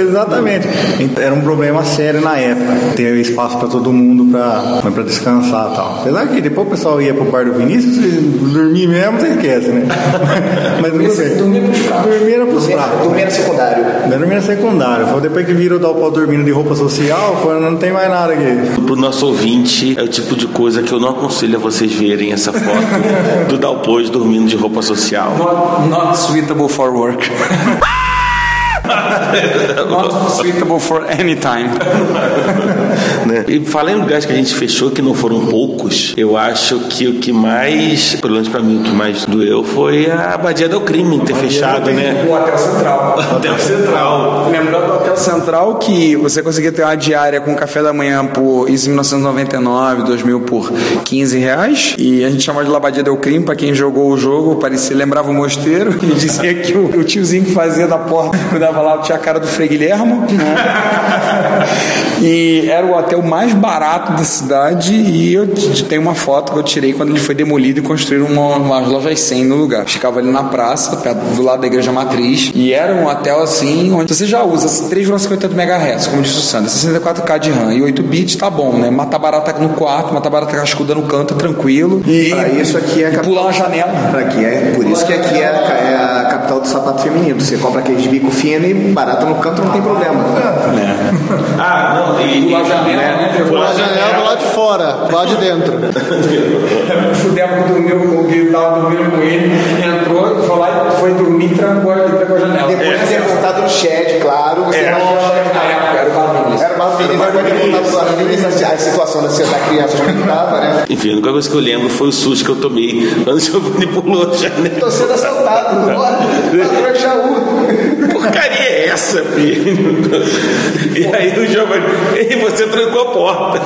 Speaker 6: Exatamente. Então, Era um problema sério na época. Ter espaço para todo mundo para descansar e tal. Apesar que depois o pessoal ia pro bar do Vinícius e dormir mesmo, você esquece, né? [laughs] Mas tudo bem.
Speaker 2: Dormir pros fracos.
Speaker 6: Dormir era pros fracos.
Speaker 1: Dormir era secundário.
Speaker 6: Dormir era secundário. Foi depois que virou dar o pau dormindo de roupa social, foi, não tem mais nada aqui.
Speaker 3: Pro nosso ouvinte, é o tipo de coisa que eu não aconselho a vocês verem essa foto [laughs] do Dalpôs dormindo de roupa social.
Speaker 2: Not, not suitable for work. [laughs] not suitable for any time. [laughs] [laughs]
Speaker 3: né? E falando em lugares que a gente fechou, que não foram poucos, eu acho que o que mais, pelo menos pra mim, o que mais doeu foi a Abadia do Crime ter fechado, né?
Speaker 2: O Hotel Central.
Speaker 3: Hotel Central.
Speaker 2: Lembrando do Hotel Central que você conseguia ter uma diária com café da manhã por isso em 1999, 2000 por 15 reais. E a gente chamava de Labadia Del Crime, pra quem jogou o jogo, parecia, lembrava o mosteiro. [laughs] E dizia que o, o tiozinho que fazia da porta, cuidava lá, tinha a cara do Frei Guilhermo. né? [laughs] E era o hotel mais barato da cidade. E eu tenho uma foto que eu tirei quando ele foi demolido e construíram uma, umas lojas 100 no lugar. Ficava ali na praça, perto do lado da igreja matriz. E era um hotel assim, onde você já usa 3,58 MHz, como disse o Sandro, 64K de RAM e 8 bits, tá bom, né? Matar barata no quarto, matar barata cascuda no canto, tranquilo. E,
Speaker 1: Pra isso aqui é
Speaker 2: pular uma janela.
Speaker 1: Pra aqui é, por isso que aqui é, é a capital do sapato feminino. Você compra aqueles bico fino e barato no canto não tem problema.
Speaker 3: Ah, não, e.
Speaker 2: Pular a janela, né?
Speaker 3: Pular
Speaker 8: A
Speaker 3: a
Speaker 8: janela do lado de fora, lá de dentro. [laughs]
Speaker 2: O Fudemo dormiu com o Guilherme, dormindo com ele, entrou, foi lá e foi dormir trancou trancou a janela.
Speaker 1: Depois de ter voltado no shed, claro, você
Speaker 3: É.
Speaker 1: vai
Speaker 2: Na época era o Barbinis.
Speaker 1: Era uma menina, depois de ter voltado pro Arvinis, a situação da, da criança como que tava, né?
Speaker 3: Enfim, a única coisa que eu lembro foi o susto que eu tomei quando o Giovanni pulou a janela.
Speaker 1: Tô sendo assaltado, olha, padrão Jaú.
Speaker 3: Essa, filho? E aí o Giovanni, e você trancou a porta.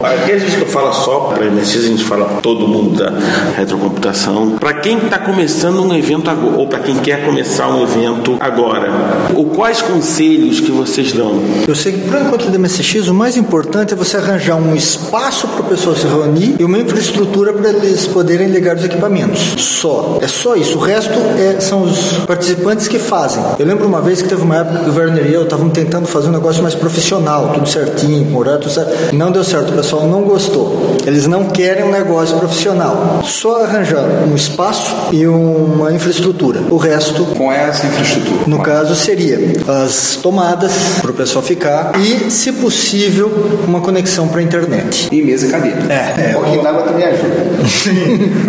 Speaker 3: Aqui a gente não fala só para MSX, a gente fala todo mundo da retrocomputação. Para quem está começando um evento agora, ou para quem quer começar um evento agora, ou quais conselhos que vocês dão?
Speaker 4: Eu sei que para o encontro do MSX o mais importante é você arranjar um espaço para o pessoal se reunir e uma infraestrutura para eles poderem ligar os equipamentos. Só. É só isso. O resto é- são os participantes que fazem. Eu lembro uma vez que teve uma época que o Werner e eu estávamos tentando fazer um negócio mais profissional, tudo certinho, horário, tudo certo. Não deu certo, o pessoal não gostou. Eles não querem um negócio profissional. Só arranjar um espaço e uma infraestrutura. O resto,
Speaker 2: Com essa infraestrutura.
Speaker 4: no caso, seria as tomadas para o pessoal ficar e, se possível, uma conexão para a internet.
Speaker 2: E mesa e cadeira.
Speaker 4: É,
Speaker 1: Um pouquinho d'água também ajuda.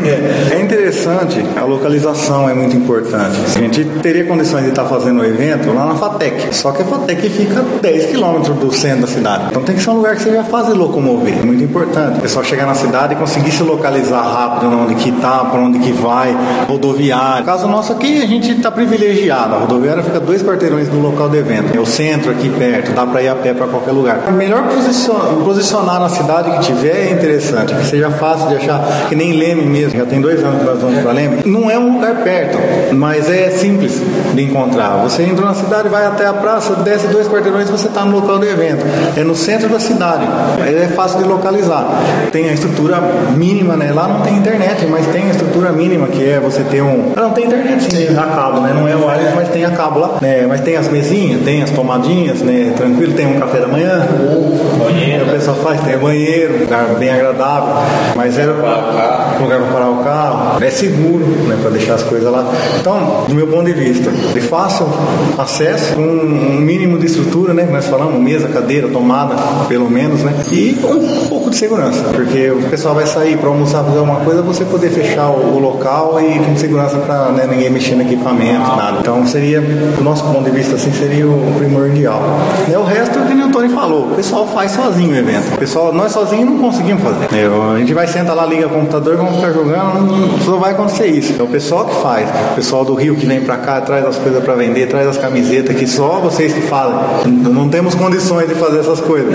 Speaker 6: É, é interessante, a localização é muito importante. A gente teria condições de estar fazendo o evento lá na FATEC, só que a FATEC fica 10 quilômetros do centro da cidade. Então tem que ser um lugar que seja fácil de locomover, é muito importante. O pessoal chegar na cidade e conseguir se localizar rápido onde que tá, para onde que vai, rodoviária. No caso nosso aqui, a gente está privilegiado. A rodoviária fica dois quarteirões do local do evento. É o centro aqui perto, dá para ir a pé para qualquer lugar. Melhor posicionar na cidade que tiver é interessante, que seja fácil de achar, que nem Leme mesmo. Já tem dois anos que nós vamos para Leme. Não é um lugar perto, mas é simples de encontrar. Você entra na cidade, vai até a praça, desce dois quarteirões, você está no local do evento. É no centro da cidade. É fácil de localizar. Tem a estrutura mínima, né? Lá não tem internet, mas tem a estrutura mínima que é você ter um. Ah, Não tem internet sim, a cabo, né? Não é wireless, mas tem a cabo lá. Né? Mas tem as mesinhas, tem as tomadinhas, né? Tranquilo, tem um café da manhã. Banheiro. O pessoal faz, tem banheiro, lugar bem agradável. Mas é lugar para parar o carro. É seguro, né? Para deixar as coisas lá. Então, do meu ponto de vista, de fácil acesso, com um mínimo de estrutura, né? Que nós falamos, mesa, cadeira, tomada, pelo menos, né? E um pouco de segurança, porque o pessoal vai sair para almoçar, fazer alguma coisa, você poder fechar o, local e com segurança para né, ninguém mexer no equipamento, nada. Então seria, do nosso ponto de vista, assim, seria o primordial. E o resto, como o Tony falou, o pessoal faz sozinho o evento. O pessoal, nós sozinhos não conseguimos fazer. É, a gente vai sentar lá, liga o computador, vamos ficar jogando, não, só vai acontecer isso. É o pessoal que faz. O pessoal do Rio que vem para cá, traz as coisas para vender, traz as camisetas, que só vocês que fazem. Não não temos condições de fazer essas coisas.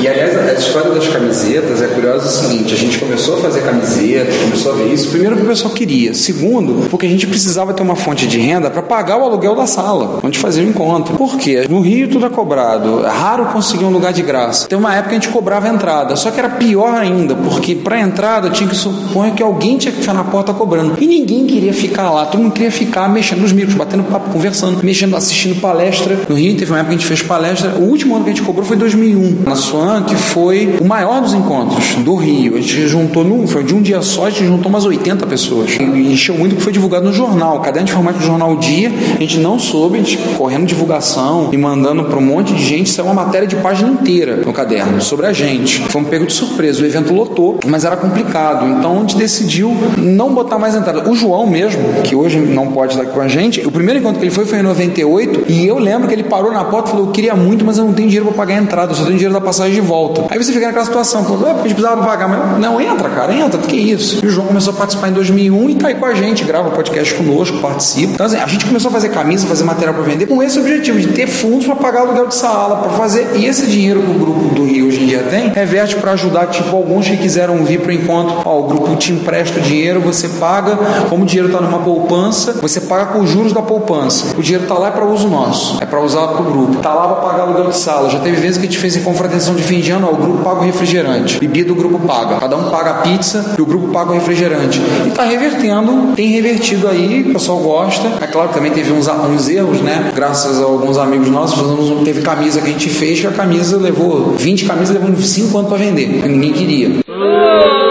Speaker 2: E aliás, a história das camisetas é curiosa o seguinte: a gente começou a fazer camiseta, começou a ver isso. Primeiro, porque o pessoal queria. Segundo, porque a gente precisava ter uma fonte de renda para pagar o aluguel da sala, onde fazia o encontro. Por quê? No Rio tudo é cobrado. É raro conseguir um lugar de graça. Tem uma época que a gente cobrava a entrada. Só que era pior ainda, porque para entrada tinha que supor que alguém tinha que ficar na porta cobrando. E ninguém queria ficar lá. Todo mundo queria ficar mexendo nos micros, batendo papo, conversando, mexendo, assistindo palestra. No Rio teve uma época que a gente fez palestra. O último ano que a gente cobrou foi 2001. Na Swan, que foi o maior dos encontros do Rio. A gente juntou, num, foi de um dia só, a gente juntou umas 80 pessoas. E encheu muito porque foi divulgado no jornal. Caderno de formato do jornal Dia. A gente não soube, a gente correndo divulgação e mandando para um monte de gente. Saiu uma matéria de página inteira no caderno sobre a gente. Foi um pego de surpresa. O evento lotou, mas era complicado. Então a gente decidiu não botar mais entrada. O João mesmo, que hoje não pode estar com a gente, o primeiro encontro que ele foi foi em 98 e eu lembro que ele parou na porta e falou: Eu queria muito, mas eu não tenho dinheiro para pagar a entrada, eu só tenho dinheiro da passagem de volta. Aí você fica naquela situação, pô, é a gente precisava pagar, mas não, entra, cara, entra, que isso? E o João começou a participar em 2001 e tá aí com a gente, grava podcast conosco, participa. Então, assim, a gente começou a fazer camisa, fazer material para vender com esse objetivo de ter fundos para pagar aluguel de sala, para fazer. E esse dinheiro que o grupo do Rio hoje em dia tem, reverte para ajudar, tipo, alguns que quiseram vir para o encontro. Ó, o grupo te empresta o dinheiro, você paga, como o dinheiro está numa poupança, você paga com os juros da poupança. O dinheiro está lá é para uso nosso, é para usar para o grupo. Tá lá para pagar aluguel de sala. Já teve vezes que a gente fez em confraternização de fim de ano, ó, o grupo paga o refrigerante, bebida o grupo paga. Cada um paga a pizza e o grupo paga o refrigerante. E tá revertendo, tem revertido aí, o pessoal gosta. É claro que também teve uns, uns erros, né? Graças a alguns amigos nossos, fizemos teve camisa que a gente fez, que a camisa levou 20 camisas, levou 5 anos para vender, ninguém queria.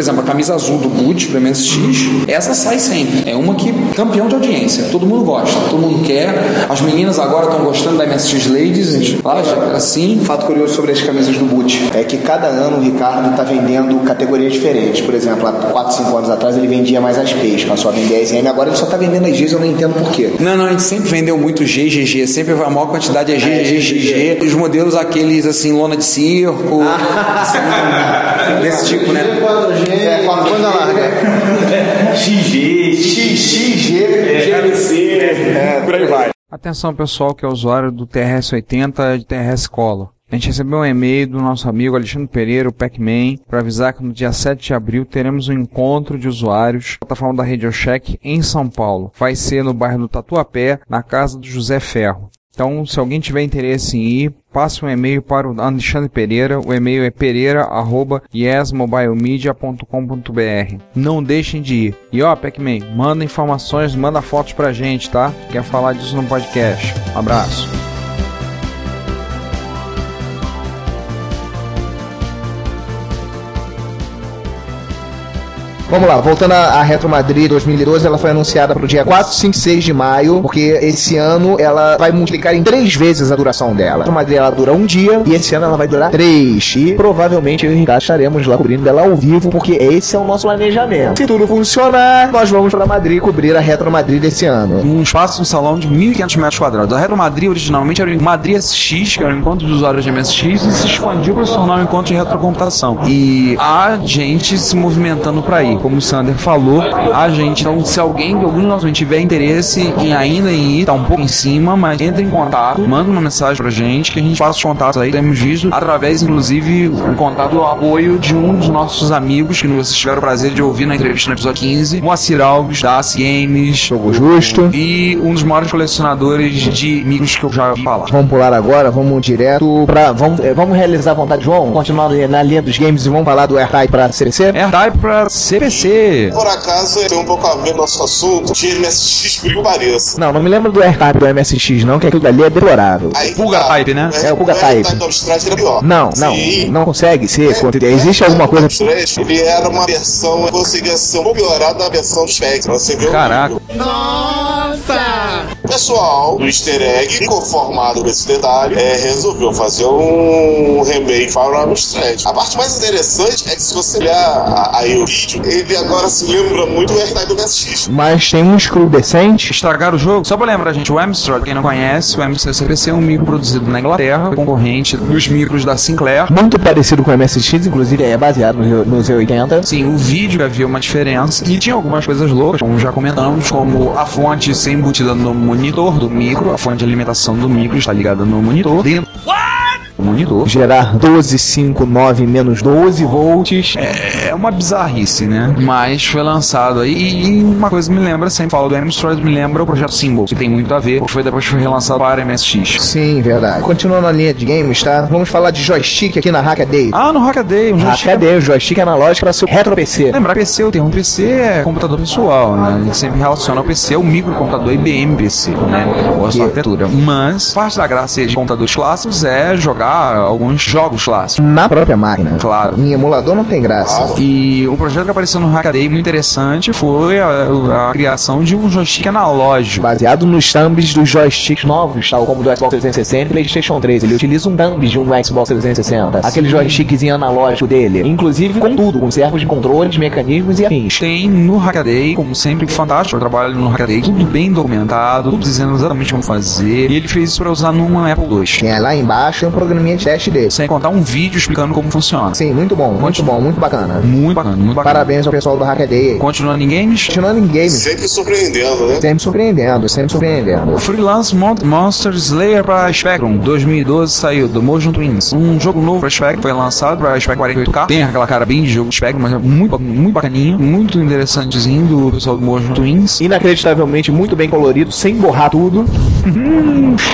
Speaker 2: Exemplo, a camisa azul do Boot, do MSX, essa sai sempre. É uma que campeão de audiência. Todo mundo gosta, todo mundo quer. As meninas agora estão gostando da MSX Ladies, lá assim.
Speaker 1: Fato curioso sobre as camisas do Boot é que cada ano o Ricardo está vendendo categorias diferentes. Por exemplo, há 4, 5 anos atrás ele vendia mais as P's, passou a vender as M, agora ele só está vendendo as Gs, eu não entendo por quê.
Speaker 2: Não, não, a gente sempre vendeu muito GGG, sempre a maior quantidade é GGG. Os modelos aqueles assim, lona de circo, [laughs] assim, desse tipo, né?
Speaker 1: É, larga.
Speaker 3: XG,
Speaker 1: XXG,
Speaker 3: GLC, é, por aí vai.
Speaker 11: Atenção pessoal que é usuário do TRS-80 de TRS Color. A gente recebeu um e-mail do nosso amigo Alexandre Pereira, o Pac-Man, para avisar que no dia 7 de abril teremos um encontro de usuários da plataforma da Radio Shack em São Paulo. Vai ser no bairro do Tatuapé, na casa do José Ferro.
Speaker 2: Então, se alguém tiver interesse em ir, passe um e-mail para o Alexandre Pereira. O e-mail é pereira@yesmobilemedia.com.br. Não deixem de ir. E ó, Pac-Man, manda informações, manda fotos pra gente, tá? Quer falar disso no podcast. Um abraço.
Speaker 1: Vamos lá, voltando à Retro Madrid 2012, ela foi anunciada para o dia 4, 5 6 de maio, porque esse ano ela vai multiplicar em três vezes a duração dela. A Retro Madrid ela dura um dia e esse ano ela vai durar três. E provavelmente eu e Ricardo estaremos lá cobrindo dela ao vivo, porque esse é o nosso planejamento. Se tudo funcionar, nós vamos para Madrid cobrir a Retro Madrid desse ano.
Speaker 2: Um espaço, um salão de 1.500 metros quadrados. A Retro Madrid originalmente era o Madrid SX, que era o encontro de usuários de MSX, e se expandiu para se tornar um encontro de retrocomputação. E há gente se movimentando para ir. Como o Sander falou, a gente, então, se alguém, algum de nós tiver interesse em ainda em ir, tá um pouco em cima, mas entre em contato, manda uma mensagem pra gente, que a gente faça os contatos aí. Temos visto, através, inclusive, o contato do apoio de um dos nossos amigos, que vocês tiveram o prazer de ouvir na entrevista no episódio 15, Moacir Alves, da AC Games,
Speaker 1: Jogo Justo.
Speaker 2: e um dos maiores colecionadores de micros que eu já vi falar.
Speaker 1: Vamos pular agora, vamos direto pra. Vamos, eh, vamos realizar a vontade, João? Continuar na linha dos games e vamos falar do AirType pra CPC?
Speaker 2: AirType pra CPC.
Speaker 12: Por acaso tem um pouco a ver nosso assunto de MSX, por que pareça.
Speaker 1: Não, não me lembro do AirType do MSX, não, que aquilo dali é deplorável.
Speaker 12: Aí,
Speaker 2: Pulga
Speaker 12: tá,
Speaker 2: Type, né?
Speaker 1: É o Pulga Type.
Speaker 12: Amstrad era pior.
Speaker 1: Não, não,
Speaker 12: Sim.
Speaker 1: não consegue ser. Existe alguma coisa.
Speaker 12: Amstrad, Ele era uma versão, conseguia ser um pouco piorada da versão do Spectrum. Você viu?
Speaker 2: Caraca.
Speaker 12: O pessoal do Easter Egg, inconformado com esse detalhe, é, resolveu fazer um remake para o Amstrad. A parte mais interessante é que se você olhar aí o vídeo, ele agora se lembra muito do R-Type do MSX.
Speaker 1: Mas tem um screw decente.
Speaker 2: Estragaram o jogo? Só pra lembrar, gente, o Amstrad, quem não conhece, o Amstrad CPC é um micro produzido na Inglaterra, concorrente dos micros da Sinclair.
Speaker 1: Muito parecido com o MSX, inclusive é baseado no, no Z80.
Speaker 2: Sim, o vídeo havia uma diferença e tinha algumas coisas loucas, como já comentamos, como a fonte ser embutida no monitor do micro, a fonte de alimentação do micro está ligada no monitor. Dentro do monitor.
Speaker 1: Gerar 12, 5, 9 menos 12 volts.
Speaker 2: É uma bizarrice, né? Mas foi lançado aí. E uma coisa me lembra, sempre falo do Amstrad, me lembra o projeto Symbol, que tem muito a ver, porque foi depois que foi relançado para MSX.
Speaker 1: Sim, verdade. Continuando na linha de games, tá? Vamos falar de joystick aqui na Hackaday.
Speaker 2: Ah, no Hackaday, um joystick.
Speaker 1: Hackaday, o joystick analógico para seu retro PC.
Speaker 2: Lembrar PC, o termo PC é computador pessoal, né? A gente sempre relaciona o PC ao microcomputador IBM PC, né? Ou a sua arquitetura. Mas, parte da graça de computadores clássicos é jogar alguns jogos clássicos.
Speaker 1: Na própria máquina.
Speaker 2: Claro.
Speaker 1: Em emulador não tem graça.
Speaker 2: E o projeto que apareceu no Hackaday muito interessante foi a, a criação de um joystick analógico.
Speaker 1: Baseado nos thumbs dos joysticks novos, tal como do Xbox 360 e PlayStation 3. Ele utiliza um thumb de um Xbox 360. Aquele joystickzinho analógico dele. Inclusive com tudo, com servos de controles, mecanismos e afins.
Speaker 2: Tem no Hackaday, como sempre, fantástico trabalho no Hackaday, tudo bem documentado, tudo dizendo exatamente como fazer. E ele fez isso para usar numa Apple II.
Speaker 1: Tem lá embaixo um programinha de teste dele.
Speaker 2: Sem contar um vídeo explicando como funciona.
Speaker 1: Sim, muito bom, muito bom, muito bacana.
Speaker 2: Muito bacana, muito bacana.
Speaker 1: Parabéns ao pessoal do Hackaday.
Speaker 2: Continuando em games,
Speaker 1: Continuando em games.
Speaker 12: Sempre surpreendendo, né?
Speaker 1: Sempre surpreendendo, sempre surpreendendo.
Speaker 2: Freelance Mon Monster Slayer para Spectrum 2012 saiu do Motion Twins. Um jogo novo para Spectrum foi lançado para Spectrum 48K. Tem aquela cara bem de jogo de Spectrum, mas é muito, muito bacaninho, muito interessantezinho do pessoal do Motion Twins.
Speaker 1: Inacreditavelmente muito bem colorido, sem borrar tudo.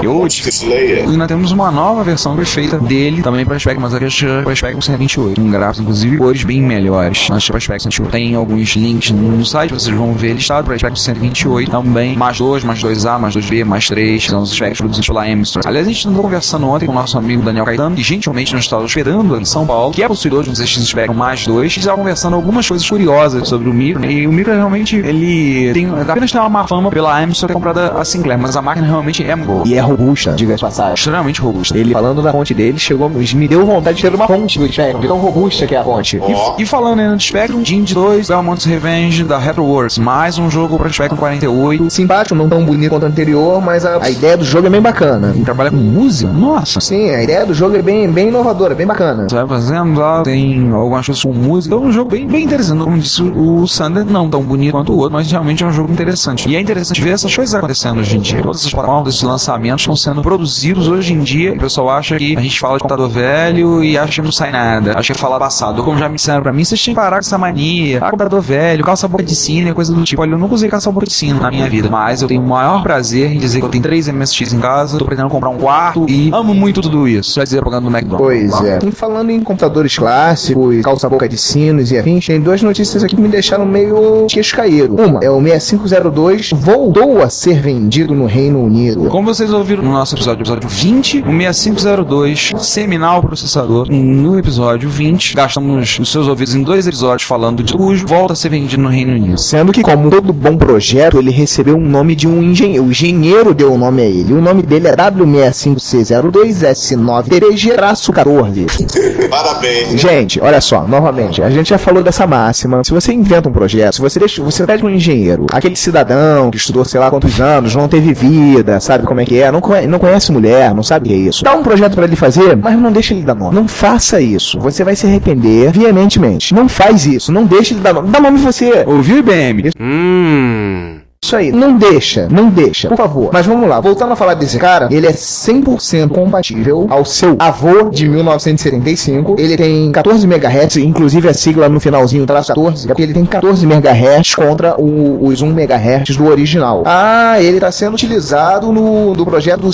Speaker 2: Cute.
Speaker 12: Slayer.
Speaker 2: E nós temos uma nova versão perfeita dele também para Spectrum, mas aqui é para Spectrum 128. Um gráfico, inclusive, cores bem melhores. Nós para Spectrum 128. Tem alguns links no site, vocês vão ver listado para Spectrum 128 também. Mais 2, mais 2A, mais 2B, mais 3. São os Spectrum produzidos pela Amstrad. Aliás, a gente andou conversando ontem com o nosso amigo Daniel Caetano, que gentilmente nos estava hospedando em São Paulo, que é possuidor de um ZX Spectrum mais 2. A gente estava conversando algumas coisas curiosas sobre o micro. né? E o micro realmente, ele tem apenas tem uma má fama pela Amstrad ter comprado a Sinclair, mas a máquina realmente é boa.
Speaker 1: E é robusta, diga-se passagem.
Speaker 2: Extremamente robusta.
Speaker 1: Ele falando da fonte dele, chegou, me deu vontade de ter uma fonte do Spectrum, de tão robusta que é a fonte.
Speaker 2: E, e falando ainda de Spectrum, Jim 2, Belmont's Revenge da Retroworks, mais um jogo para Spectrum 48.
Speaker 1: Simpático, não tão bonito quanto o anterior, mas a, a ideia do jogo é bem bacana.
Speaker 2: E trabalha com música? Nossa.
Speaker 1: Sim, a ideia do jogo é bem, bem inovadora, bem bacana.
Speaker 2: Você vai fazendo lá, tem algumas coisas com música. Então é um jogo bem, bem interessante. Como disse o Sander, não tão bonito quanto o outro, mas realmente é um jogo interessante. E é interessante ver essas coisas acontecendo hoje em dia. Todas essas plataformas, esses lançamentos estão sendo produzidos hoje em dia. E o pessoal acha que a gente fala de computador velho e acha que não sai nada. Acha que fala passado. Como já me disseram pra mim, vocês tinham que parar com essa mania. Ah, computador velho, calça boca de sino, coisa do tipo. Olha, eu nunca usei calça boca de sino na minha vida. Mas eu tenho o maior prazer em dizer que eu tenho três MSX em casa, tô pretendendo comprar um quarto e amo muito tudo isso. Vai dizer propaganda do McDonald's.
Speaker 1: Pois é. E falando em computadores clássicos, calça-boca de sinos e afins, tem duas notícias aqui que me deixaram meio queixo caído. Uma é o 6502 voltou a ser vendido no Reino Unido.
Speaker 2: Como vocês ouviram no nosso episódio, episódio 20, o 6502, seminal processador, no episódio 20, gastamos os seus ouvidos em dois episódios falando de cujo volta a ser vendido no Reino Unido.
Speaker 1: Sendo que, como todo bom projeto, ele recebeu um nome de um engenheiro. O engenheiro deu o nome a ele. O nome dele é W65C02S9-14. [laughs]
Speaker 12: Parabéns.
Speaker 1: Gente, olha só, novamente, a gente já falou dessa máxima. Se você inventa um projeto, se você deixa, você pede um engenheiro, aquele cidadão que estudou sei lá quantos anos, não teve vida, sabe como é que é, não conhece, não conhece mulher, não sabe o que é isso. Dá um projeto pra ele fazer, mas não deixa ele dar nome. Não faça isso. Você vai se arrepender veementemente. Não faz isso. Não deixa ele dar nome. Dá nome você.
Speaker 2: Ouviu, IBM?
Speaker 1: Hum. Isso aí, não deixa, não deixa, por favor. Mas vamos lá, voltando a falar desse cara, ele é 100% compatível ao seu avô de 1975. Ele tem 14 MHz, inclusive a sigla no finalzinho lá 14, é porque ele tem 14 MHz contra o, os 1 MHz do original. Ah, ele está sendo utilizado no, no projeto do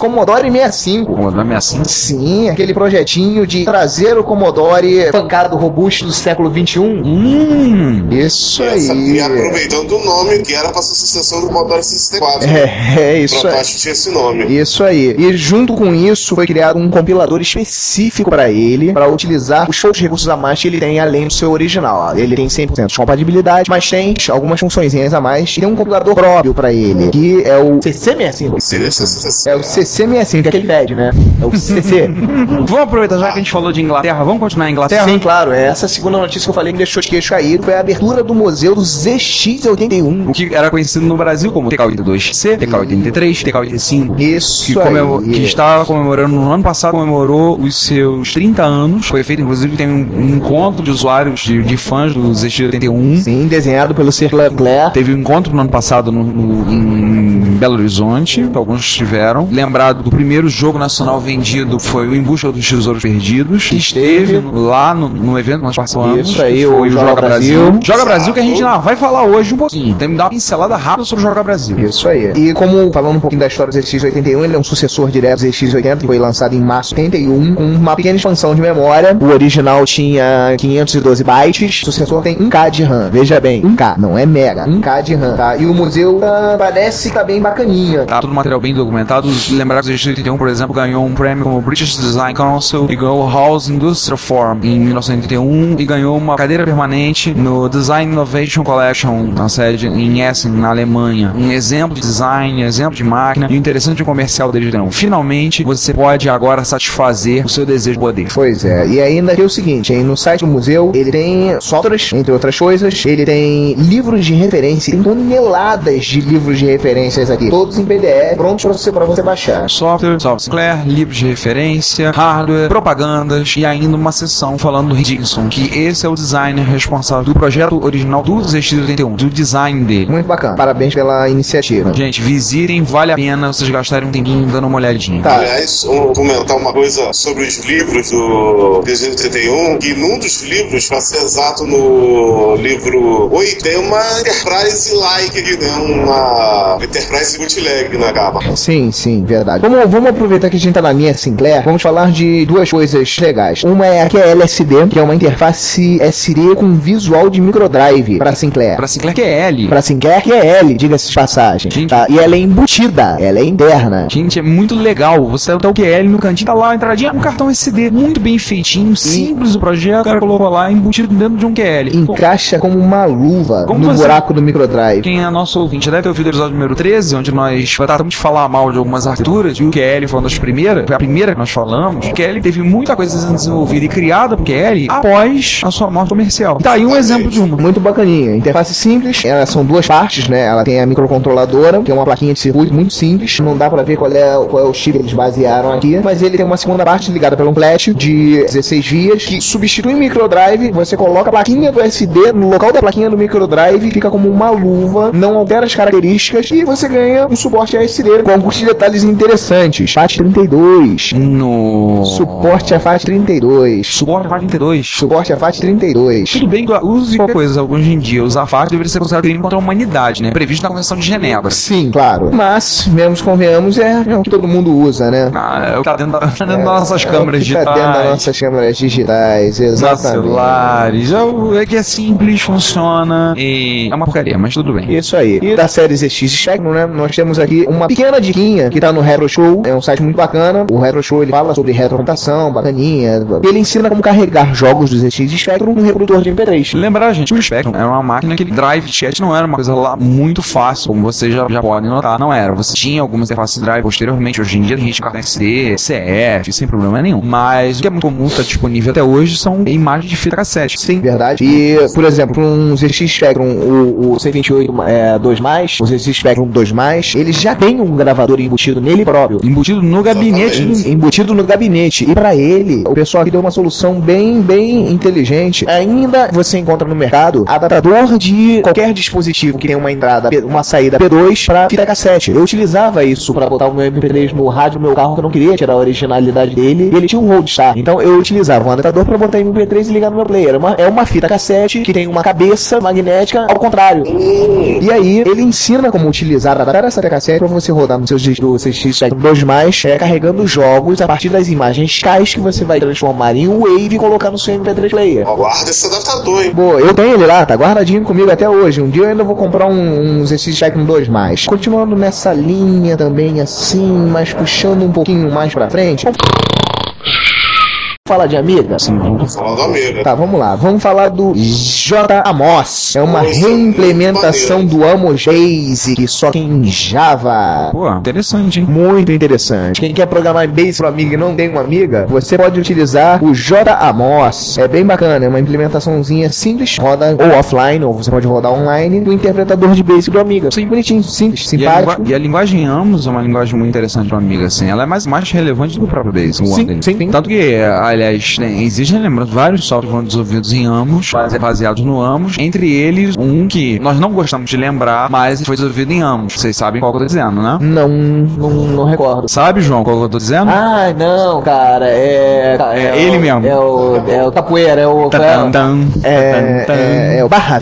Speaker 1: Commodore 65.
Speaker 2: Commodore 65?
Speaker 1: Sim, aquele projetinho de trazer o Commodore pancado robusto do século 21.
Speaker 2: Hum,
Speaker 1: isso
Speaker 12: Essa-
Speaker 1: aí.
Speaker 12: E aproveitando o nome que era para a sucessão do Commodore 64.
Speaker 1: É, é isso
Speaker 12: O
Speaker 1: aí.
Speaker 12: tinha esse nome.
Speaker 1: Isso aí. E junto com isso foi criado um compilador específico para ele, para utilizar os poucos recursos a mais que ele tem além do seu original. Ele tem 100% de compatibilidade, mas tem algumas funções a mais. E tem um compilador próprio para ele, que é o CC65. É o CC65, que é aquele pad, né? É o CC. [laughs]
Speaker 2: Vamos aproveitar já que a gente falou de Inglaterra, vamos continuar em Inglaterra?
Speaker 1: Sim, claro. É essa segunda notícia que eu falei que me deixou de queixo caído foi a abertura do museu do ZX81.
Speaker 2: O que era conhecido no Brasil como TK82C, TK83, TK85.
Speaker 1: Isso
Speaker 2: que, comemo-
Speaker 1: aí.
Speaker 2: que estava comemorando no ano passado, comemorou os seus 30 anos. Foi feito, inclusive, tem um, um encontro de usuários, de, de fãs do ZX81.
Speaker 1: Sim, desenhado pelo Sir Leclerc.
Speaker 2: Teve um encontro no ano passado no, no- em Belo Horizonte, que alguns estiveram. Lembrado do primeiro jogo nacional vendido foi o Em Busca dos Tesouros Perdidos, que esteve lá no, no evento que nós participamos.
Speaker 1: Isso aí, o
Speaker 2: foi
Speaker 1: Joga Brasil.
Speaker 2: Joga Brasil que a gente ah, vai falar hoje um pouquinho. Tem que dar uma pincelada rápida sobre o Joga Brasil.
Speaker 1: Isso aí. E como, falando um pouquinho da história do ZX81, ele é um sucessor direto do ZX80, que foi lançado em março de 81, com uma pequena expansão de memória. O original tinha 512 bytes, o sucessor tem 1K de RAM. Veja bem, 1K, não é mega, 1K de RAM, tá? E o museu tá, parece que tá bem bacaninha.
Speaker 2: Tá todo material bem documentado. Lembrar que o ZX81, por exemplo, ganhou um prêmio como British Design Council e ganhou o House Industrial Forum em 1981 e ganhou uma cadeira permanente no Design Innovation Collection, na sede em Essen, na Alemanha. Um exemplo de design, exemplo de máquina e o interessante comercial dele não. Finalmente, você pode agora satisfazer o seu desejo de poder.
Speaker 1: Pois é, e ainda tem o seguinte, hein, no site do museu, ele tem softwares, entre outras coisas, ele tem livros de referência, tem toneladas de livros de referências aqui, todos em PDF, prontos pra você, pra você baixar.
Speaker 2: Software, software, livros de referência, hardware, propagandas e ainda uma sessão falando do Dickinson, que esse é o designer responsável do projeto original do ZX81, do design dele.
Speaker 1: Muito bacana, parabéns pela iniciativa.
Speaker 2: Gente, visitem, vale a pena vocês gastarem um tempinho dando uma olhadinha.
Speaker 1: Tá.
Speaker 12: Aliás, vamos comentar uma coisa sobre os livros do 381, que num dos livros, para ser exato, no livro 8, tem uma Enterprise like aqui, né? Uma Enterprise bootleg na capa.
Speaker 1: Sim, sim, verdade. Vamos, vamos aproveitar que a gente tá na linha Sinclair, vamos falar de duas coisas legais. Uma é a LSD, que é uma interface SD com visual de microdrive para Sinclair.
Speaker 2: Pra Sinclair que é L.
Speaker 1: Pra Sinclair que é L, diga-se de passagem. Tá? E ela é embutida, ela é interna.
Speaker 2: Gente, é muito legal. Você tem o QL no cantinho, tá lá entradinha, um cartão SD. Muito bem feitinho, simples o projeto. O cara colocou lá, embutido dentro de um QL.
Speaker 1: Encaixa como uma luva
Speaker 2: Como
Speaker 1: no
Speaker 2: você-
Speaker 1: buraco do microdrive.
Speaker 2: Quem é nosso ouvinte já deve ter ouvido o episódio número 13, onde nós tratamos de falar mal de algumas arquiteturas, e o QL foi uma das primeiras, foi a primeira que nós falamos. O QL teve muita coisa sendo desenvolvida e criada por QL após a sua morte comercial. Tá aí um exemplo de uma.
Speaker 1: Muito bacaninha. Interface simples, elas são duas partes. Partes, né? Ela tem a microcontroladora, que é uma plaquinha de circuito muito simples. Não dá pra ver qual é, qual é o chip que eles basearam aqui. Mas ele tem uma segunda parte ligada pelo um flash de 16 vias, que substitui o microdrive. Você coloca a plaquinha do SD no local da plaquinha do microdrive, fica como uma luva, não altera as características e você ganha um suporte a SD com alguns detalhes interessantes. FAT 32.
Speaker 2: No.
Speaker 1: Suporte a FAT 32.
Speaker 2: Suporte a FAT 32.
Speaker 1: Suporte a FAT 32.
Speaker 2: Tudo bem que use qualquer coisa hoje em dia. Usar FAT deveria ser considerado crime contra a humanidade, né? Previsto na Convenção de Genebra.
Speaker 1: Sim, claro. Mas, mesmo convenhamos, é, é o que todo mundo usa, né?
Speaker 2: Ah, é o que tá dentro, da, [laughs] dentro das nossas câmeras
Speaker 1: é o que tá
Speaker 2: digitais.
Speaker 1: dentro das nossas câmeras digitais,
Speaker 2: Nossos
Speaker 1: exatamente.
Speaker 2: celulares. É, o- é que é simples, funciona e é uma porcaria, mas tudo bem.
Speaker 1: Isso aí. E da série ZX Spectrum, né? Nós temos aqui uma pequena diquinha que tá no Retro Show. É um site muito bacana. O Retro Show ele fala sobre retrocomputação, bacaninha. Ele ensina como carregar jogos do ZX Spectrum num reprodutor de MP3.
Speaker 2: Lembrar, gente, o Spectrum era uma máquina que drive chat não era uma coisa lá muito fácil, como vocês já, já podem notar, não era. Você tinha algumas interfaces de drive posteriormente, hoje em dia a gente cartão SD, CF, sem problema nenhum. Mas o que é muito comum, está disponível até hoje, são imagens de fita cassete.
Speaker 1: Sim, verdade. E, por exemplo, um ZX Spectrum, o, o C28 é, 2+, o ZX Spectrum 2+, ele já tem um gravador embutido nele próprio.
Speaker 2: Embutido no gabinete do...
Speaker 1: Embutido no gabinete. E pra ele, o pessoal aqui deu uma solução bem, bem inteligente. Ainda você encontra no mercado adaptador de qualquer dispositivo que tenha uma entrada, uma saída P2 pra fita cassete. Eu utilizava isso pra botar o meu MP3 no rádio do meu carro, que eu não queria tirar a originalidade dele. E ele tinha um Roadstar. Então eu utilizava um adaptador pra botar MP3 e ligar no meu player. É uma, é uma fita cassete que tem uma cabeça magnética ao contrário. E aí, ele ensina como utilizar, adaptar essa fita cassete pra você rodar no seu do CX Spectrum 2+, é, carregando jogos a partir das imagens CAIs que você vai transformar em Wave e colocar no seu MP3 player.
Speaker 12: Guarda esse adaptador, hein?
Speaker 1: Pô, eu tenho ele lá, tá guardadinho comigo até hoje. Um dia eu ainda vou comprar um, um ZX Spectrum 2+. Continuando nessa linha também assim, mas puxando um pouquinho mais pra frente. Fala de Amiga? Sim,
Speaker 12: Vamos falar do Amiga.
Speaker 1: Tá, vamos lá. Vamos falar do J Amos. É uma
Speaker 12: Nossa,
Speaker 1: reimplementação do Amos Basic, só que em Java.
Speaker 2: Pô, interessante, hein?
Speaker 1: Muito interessante. Quem quer programar em Basic pro amigo e não tem uma amiga, você pode utilizar o J Amos. É bem bacana, é uma implementaçãozinha simples, roda ou offline, ou você pode rodar online, do interpretador de Basic do Amiga. Sim, bonitinho, simples,
Speaker 2: E a,
Speaker 1: simpático.
Speaker 2: e a linguagem Amos é uma linguagem muito interessante para amiga, assim. Ela é mais, mais relevante do que o próprio Basic. o
Speaker 1: Sim, sim, sim.
Speaker 2: Tanto que, aliás, né, existem, lembrando, vários softwares foram desenvolvidos em Amos, base- baseados no Amos. Entre eles, um que nós não gostamos de lembrar, mas foi desenvolvido em Amos. Vocês sabem qual que eu tô dizendo, né?
Speaker 1: Não, não, não recordo.
Speaker 2: Sabe, João, qual que eu tô dizendo?
Speaker 1: Ah, não, cara, é.
Speaker 2: É
Speaker 1: o-
Speaker 2: ele mesmo.
Speaker 1: É o, é o Capoeira, é o.
Speaker 2: Tan,
Speaker 1: É,
Speaker 2: tan,
Speaker 1: é, é o Barra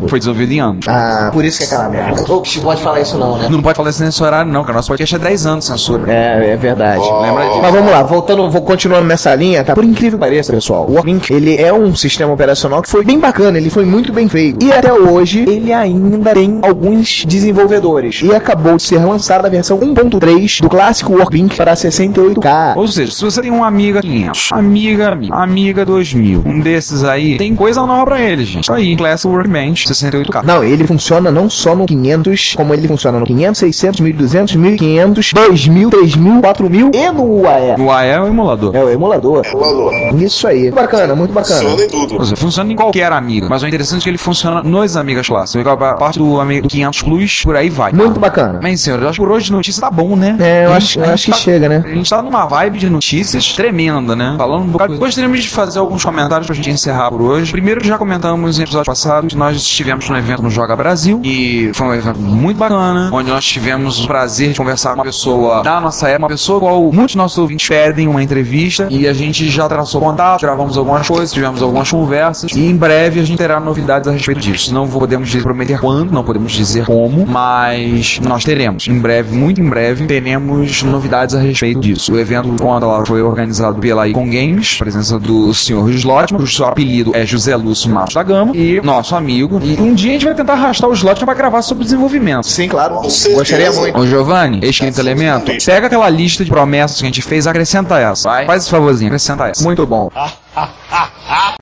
Speaker 1: Vento.
Speaker 2: Foi desenvolvido em Amos.
Speaker 1: Ah, por isso que é aquela merda. Ops, pode falar isso não, né?
Speaker 2: Não pode falar isso nesse horário, não, cara. Nosso podcast é 10 anos de censura.
Speaker 1: É, é verdade.
Speaker 2: Lembra disso.
Speaker 1: Mas vamos lá, voltando, vou continuando nessa linha, tá? Por incrível que pareça, pessoal, o Warlink, ele é um sistema operacional que foi bem bacana, ele foi muito bem feito. E até hoje, ele ainda tem alguns desenvolvedores. E acabou de ser lançada a versão 1.3 do clássico Warlink para 68K.
Speaker 2: Ou seja, se você tem uma amiga 500, amiga, amiga, amiga 2000, um desses aí, tem coisa nova pra ele, gente. Tá aí, Classic Workbench 68K.
Speaker 1: Não, ele funciona não só no 500, como ele funciona no 500, 600, 1200, 1500, 2000, 3000, 4000 e no UAE.
Speaker 2: O AE é o emulador.
Speaker 1: É o emulador.
Speaker 12: Emulador.
Speaker 1: Isso aí. Muito bacana, muito bacana.
Speaker 12: Funciona em tudo.
Speaker 2: Seja, funciona em qualquer amiga. Mas o interessante é que ele funciona nos amigas clássicos. A parte do amigo do 500 Plus, por aí vai.
Speaker 1: Muito bacana.
Speaker 2: Bem, senhor, eu acho que por hoje de notícia tá bom, né?
Speaker 1: É, eu acho,
Speaker 2: gente-
Speaker 1: eu
Speaker 2: gente
Speaker 1: acho que
Speaker 2: tá-
Speaker 1: chega, né?
Speaker 2: A gente tá numa vibe de notícias tremenda, né? Falando um bocado. Gostaríamos de fazer alguns comentários pra gente encerrar por hoje. Primeiro, já comentamos em episódio passado que nós estivemos no evento no Joga Brasil e foi um evento muito bacana, onde nós tivemos o prazer de conversar com uma pessoa da nossa época, uma pessoa qual muitos nossos ouvintes pedem uma entrevista e a gente já traçou contato, gravamos algumas coisas, tivemos algumas conversas e em breve a gente terá novidades a respeito disso. Não podemos prometer quando, não podemos dizer como, mas nós teremos. Em breve, muito em breve, teremos novidades a respeito disso. O evento, quando ela foi organizado pela Icon Games, presença do senhor Slotman, cujo apelido é José Lúcio Matos da Gama, e nosso amigo. E um dia a gente vai tentar arrastar o Slotman pra gravar sobre desenvolvimento.
Speaker 1: Sim, claro. Gostaria muito.
Speaker 2: Ô Giovanni, ex-quinto elemento, pega aquela lista de promessas que a gente fez, acrescenta essa. Vai. Faz esse favorzinho, acrescenta essa.
Speaker 1: Muito bom.
Speaker 12: Ah, [laughs]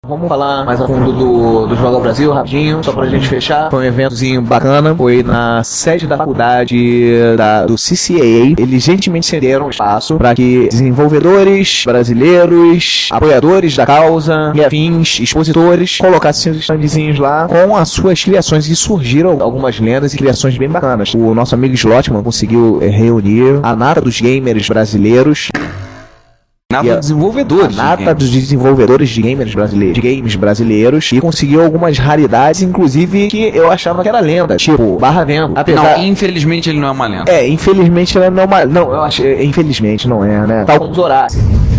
Speaker 1: Vamos falar mais a fundo do, do Joga Brasil, rapidinho, só pra gente fechar. Foi um eventozinho bacana. Foi na sede da faculdade da, do CCAA. Eles gentilmente cederam espaço para que desenvolvedores brasileiros, apoiadores da causa e afins, expositores, colocassem seus standzinhos lá com as suas criações. E surgiram algumas lendas e criações bem bacanas. O nosso amigo Slotman conseguiu eh, reunir a nata dos gamers brasileiros.
Speaker 2: Nata
Speaker 1: a-
Speaker 2: dos desenvolvedores.
Speaker 1: A nata dos desenvolvedores de gamers brasileiros, de games brasileiros e conseguiu algumas raridades, inclusive que eu achava que era lenda, tipo Barra Vento. Apesar
Speaker 2: Não, infelizmente ele não é uma lenda.
Speaker 1: é, infelizmente ela não é uma, não, eu acho, é, infelizmente não é, né? Tal como Zorak.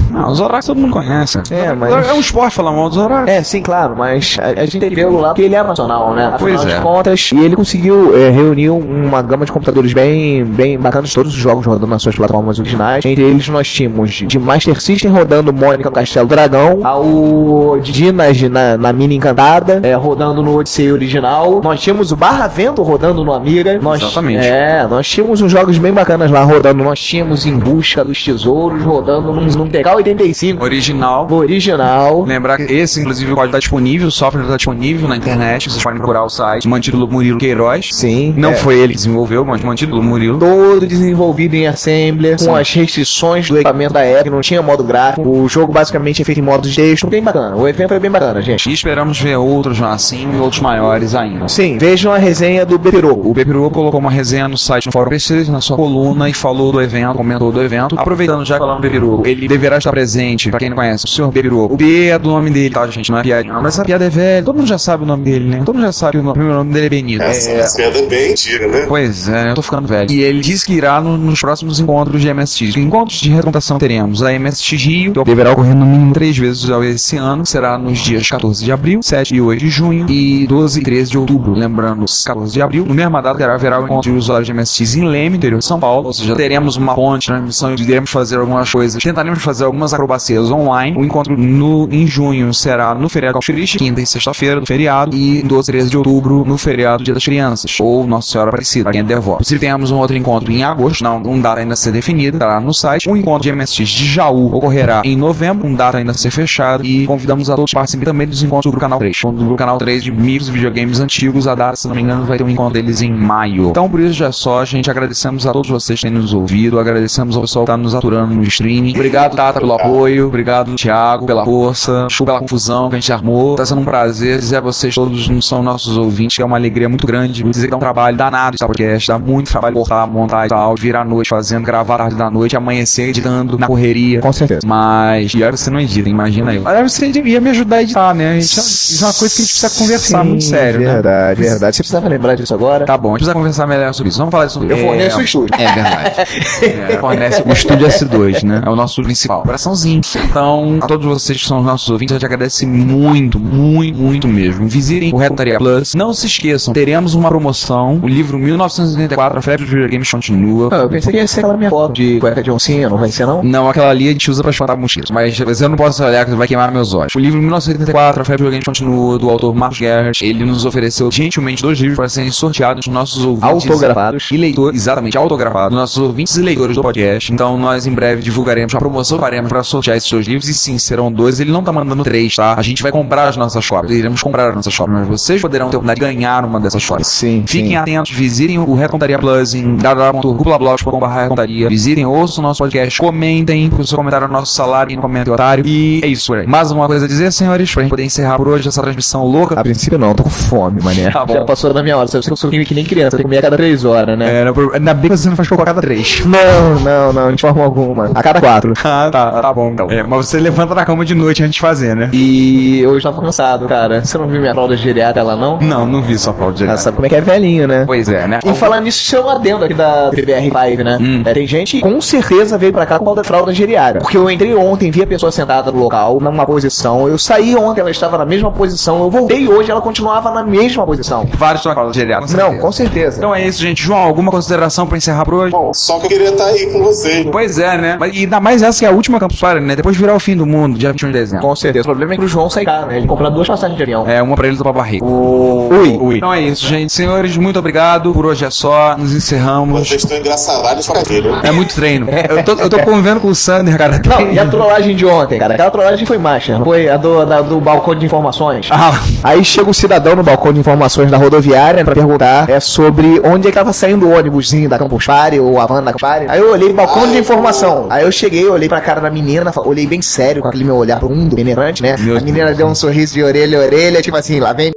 Speaker 2: Não, os Zorak todo mundo conhece.
Speaker 1: É, mas
Speaker 2: É um esporte falar mal dos Zorak.
Speaker 1: É, sim, claro, mas a, a gente tem que vê-lo lá porque ele é nacional, né? Afinal
Speaker 2: Pois
Speaker 1: de
Speaker 2: é.
Speaker 1: contas, e ele conseguiu é, reunir uma gama de computadores bem, bem bacanas, todos os jogos rodando nas suas plataformas originais. Entre eles nós tínhamos de Master System rodando Mônica no Castelo Dragão, ao Dinas na, na Mina Encantada, é, rodando no Odyssey original. Nós tínhamos o Barra Vento rodando no Amiga. Nós,
Speaker 2: Exatamente.
Speaker 1: É, nós tínhamos uns jogos bem bacanas lá rodando. Nós tínhamos Em Busca dos Tesouros rodando num, num TK-85.
Speaker 2: Original.
Speaker 1: Original.
Speaker 2: Lembrar que esse, inclusive, pode estar disponível, o software está disponível na internet, vocês podem procurar o site mantido Murilo Queiroz.
Speaker 1: Sim.
Speaker 2: Não
Speaker 1: é.
Speaker 2: foi ele que desenvolveu, mas mantido Murilo.
Speaker 1: todo desenvolvido em Assembler, com as restrições do equipamento da Apple, não tinha modo gráfico. O jogo basicamente é feito em modo de texto. Bem bacana. O evento foi bem bacana, gente.
Speaker 2: E esperamos ver outros já assim e outros maiores ainda.
Speaker 1: Sim, vejam a resenha do Bepiroco.
Speaker 2: O Bepiru colocou uma resenha no site no Fórum PC, na sua coluna, e falou do evento, comentou do evento. Aproveitando já que falando do Bepiru, ele deverá estar presente, pra quem não conhece, o senhor Bepiru. O B é do nome dele, tá, gente? Não é piada. Não, mas essa piada é velha. Todo mundo já sabe o nome dele, né? Todo mundo já sabe que o nome- o primeiro nome dele é Benito.
Speaker 12: Essa, essa piada é bem antiga, né?
Speaker 2: Pois é, eu tô ficando velho. E ele diz que irá no- nos próximos encontros de MSX. Encontros de recontação teremos a MSX Rio, que deverá ocorrer no mínimo três vezes ao esse ano. Será nos dias 14 de abril, 7 e 8 de junho e 12 e 13 de outubro. Lembrando, 14 de abril, no mesma data terá haverá o encontro de usuários de MSX em Leme, interior de São Paulo. Ou seja, teremos uma ponte, transmissão e iremos fazer algumas coisas. Tentaremos fazer algumas acrobacias online. O encontro no, em junho será no feriado Calxirix, quinta e sexta-feira do feriado. E 12 e 13 de outubro no feriado Dia das Crianças. Ou Nossa Senhora Aparecida, é devoto. Se temos um outro encontro em agosto, não, um data ainda a ser definida, estará no site. O encontro de MSX de Jaú ocorrerá em novembro, um data ainda a ser fechado. E convidamos a todos a participarem também dos encontros do Canal 3. Do Canal 3 de amigos e videogames antigos, a data, se não me engano, vai ter um encontro deles em maio. Então, por isso já é só, gente. Agradecemos a todos vocês que têm nos ouvido. Agradecemos ao pessoal que está nos aturando no streaming. Obrigado, Tata, pelo apoio. Obrigado, Thiago, pela força. Desculpa pela confusão que a gente armou. Tá sendo um prazer dizer a vocês todos não são nossos ouvintes, que é uma alegria muito grande. Dizer que dá um trabalho danado esse podcast. Dá muito trabalho cortar, montar e tal. Virar a noite fazendo, gravar tarde da noite, amanhecer editando na correria.
Speaker 1: Com certeza.
Speaker 2: Mas, e olha, você não edita, imagina eu. Aliás, você devia me ajudar a editar, né? Isso é- isso é uma coisa que a gente precisa conversar muito sério, né?
Speaker 1: Verdade, verdade. Você precisava lembrar disso agora?
Speaker 2: Tá bom, a gente precisa conversar melhor sobre isso. Vamos falar sobre
Speaker 1: Eu forneço o estúdio.
Speaker 2: É verdade. [laughs] É, fornece o estúdio S2, né? É o nosso principal. Coraçãozinho. Então, a todos vocês que são os nossos ouvintes, a gente agradece muito, muito, muito mesmo. Visitem o Recontaria Plus. Não se esqueçam, teremos uma promoção. O livro 1984, A Febre dos Videogames continua.
Speaker 1: Ah, eu pensei que ia ser aquela minha foto de cueca de oncinha, não vai ser não?
Speaker 2: Não, aquela ali a gente usa pra espantar mosquitos. Mas, mas eu não posso olhar que vai queimar meus olhos. O livro 1984, A Febre dos Videogames continua, do autor Marcos Gerhardt. Ele nos ofereceu gentilmente dois livros para serem sorteados nos nossos ouvintes.
Speaker 1: Autografados.
Speaker 2: E leitores, exatamente, autografados. Nossos ouvintes e leitores do podcast. Então nós em breve divulgaremos a promoção que faremos para sortear esses dois livros. E sim, serão dois. Ele não tá mandando três, tá? A gente vai comprar as nossas cópias. Iremos comprar as nossas cópias. Mas vocês poderão ter oportunidade de ganhar uma dessas cópias.
Speaker 1: Sim.
Speaker 2: Fiquem
Speaker 1: sim.
Speaker 2: atentos, visitem o Recontaria Plus em www.cuplablogs.com.br Recontaria. Visitem, ouçam o nosso podcast, comentem, o seu comentário é o nosso salário e no comentário otário. E é isso por aí. Mais uma coisa a dizer, senhores, pra gente poder encerrar por hoje essa transmissão louca.
Speaker 1: A princípio não, tô com fome, mané.
Speaker 2: Tá bom.
Speaker 1: Já passou da minha hora, sabe? Eu sou que nem criança, tem que comer a cada três horas, né?
Speaker 2: É, não- ainda bem que você não faz cocô a cada três.
Speaker 1: Não, não, não, de forma alguma. A cada quatro. [laughs]
Speaker 2: Ah, tá, tá bom então. É, mas você levanta da cama de noite antes de fazer, né?
Speaker 1: E hoje tava cansado, cara. Você não viu minha fralda geriátrica lá, não?
Speaker 2: Não, não vi sua de
Speaker 1: Ah, sabe como é que é velhinho, né?
Speaker 2: Pois é, né?
Speaker 1: E falar nisso, isso é um adendo aqui da PBR5, né?
Speaker 2: Hum.
Speaker 1: É, tem gente que com certeza veio pra cá com a fralda geriátrica. Porque eu entrei ontem, vi a pessoa sentada no local, numa posição. Eu saí ontem, ela estava na mesma posição. Eu voltei hoje, ela continuava na mesma posição.
Speaker 2: Vários estão com geriátrica.
Speaker 1: Não, com certeza.
Speaker 2: Então é isso, gente. João, alguma consideração pra encerrar por hoje?
Speaker 12: Bom, só que eu queria estar aí com vocês.
Speaker 2: Pois é, né? Mas, e ainda mais essa que é a última Campus Party, né? Depois virar o fim do mundo, dia 21 de dezembro.
Speaker 1: Com certeza. O problema é que o João sai caro, né? Ele compra duas passagens de avião.
Speaker 2: É, uma pra ele e outra pra barriga.
Speaker 1: Ui.
Speaker 2: Ui. Então é isso, gente. Senhores, muito obrigado. Por hoje é só. Nos encerramos.
Speaker 12: Vocês estão engraçadados pra né?
Speaker 2: É muito treino. Eu tô, eu tô convivendo com o Sander, cara.
Speaker 1: Não, e a trollagem de ontem, cara? Aquela trollagem foi marcha. Foi a do, da- do balcão de informações.
Speaker 2: Ah.
Speaker 1: Aí chega o cidadão no balcão de informações da rodoviária pra perguntar é sobre onde é que tava saindo o ônibusinho da Campus Party ou a van da Campus Party. Aí eu olhei balcão de informação. Aí eu cheguei, olhei pra cara da menina, fa- olhei bem sério com aquele meu olhar profundo, penetrante, né? a menina deu um sorriso de orelha a orelha, tipo assim, lá vem.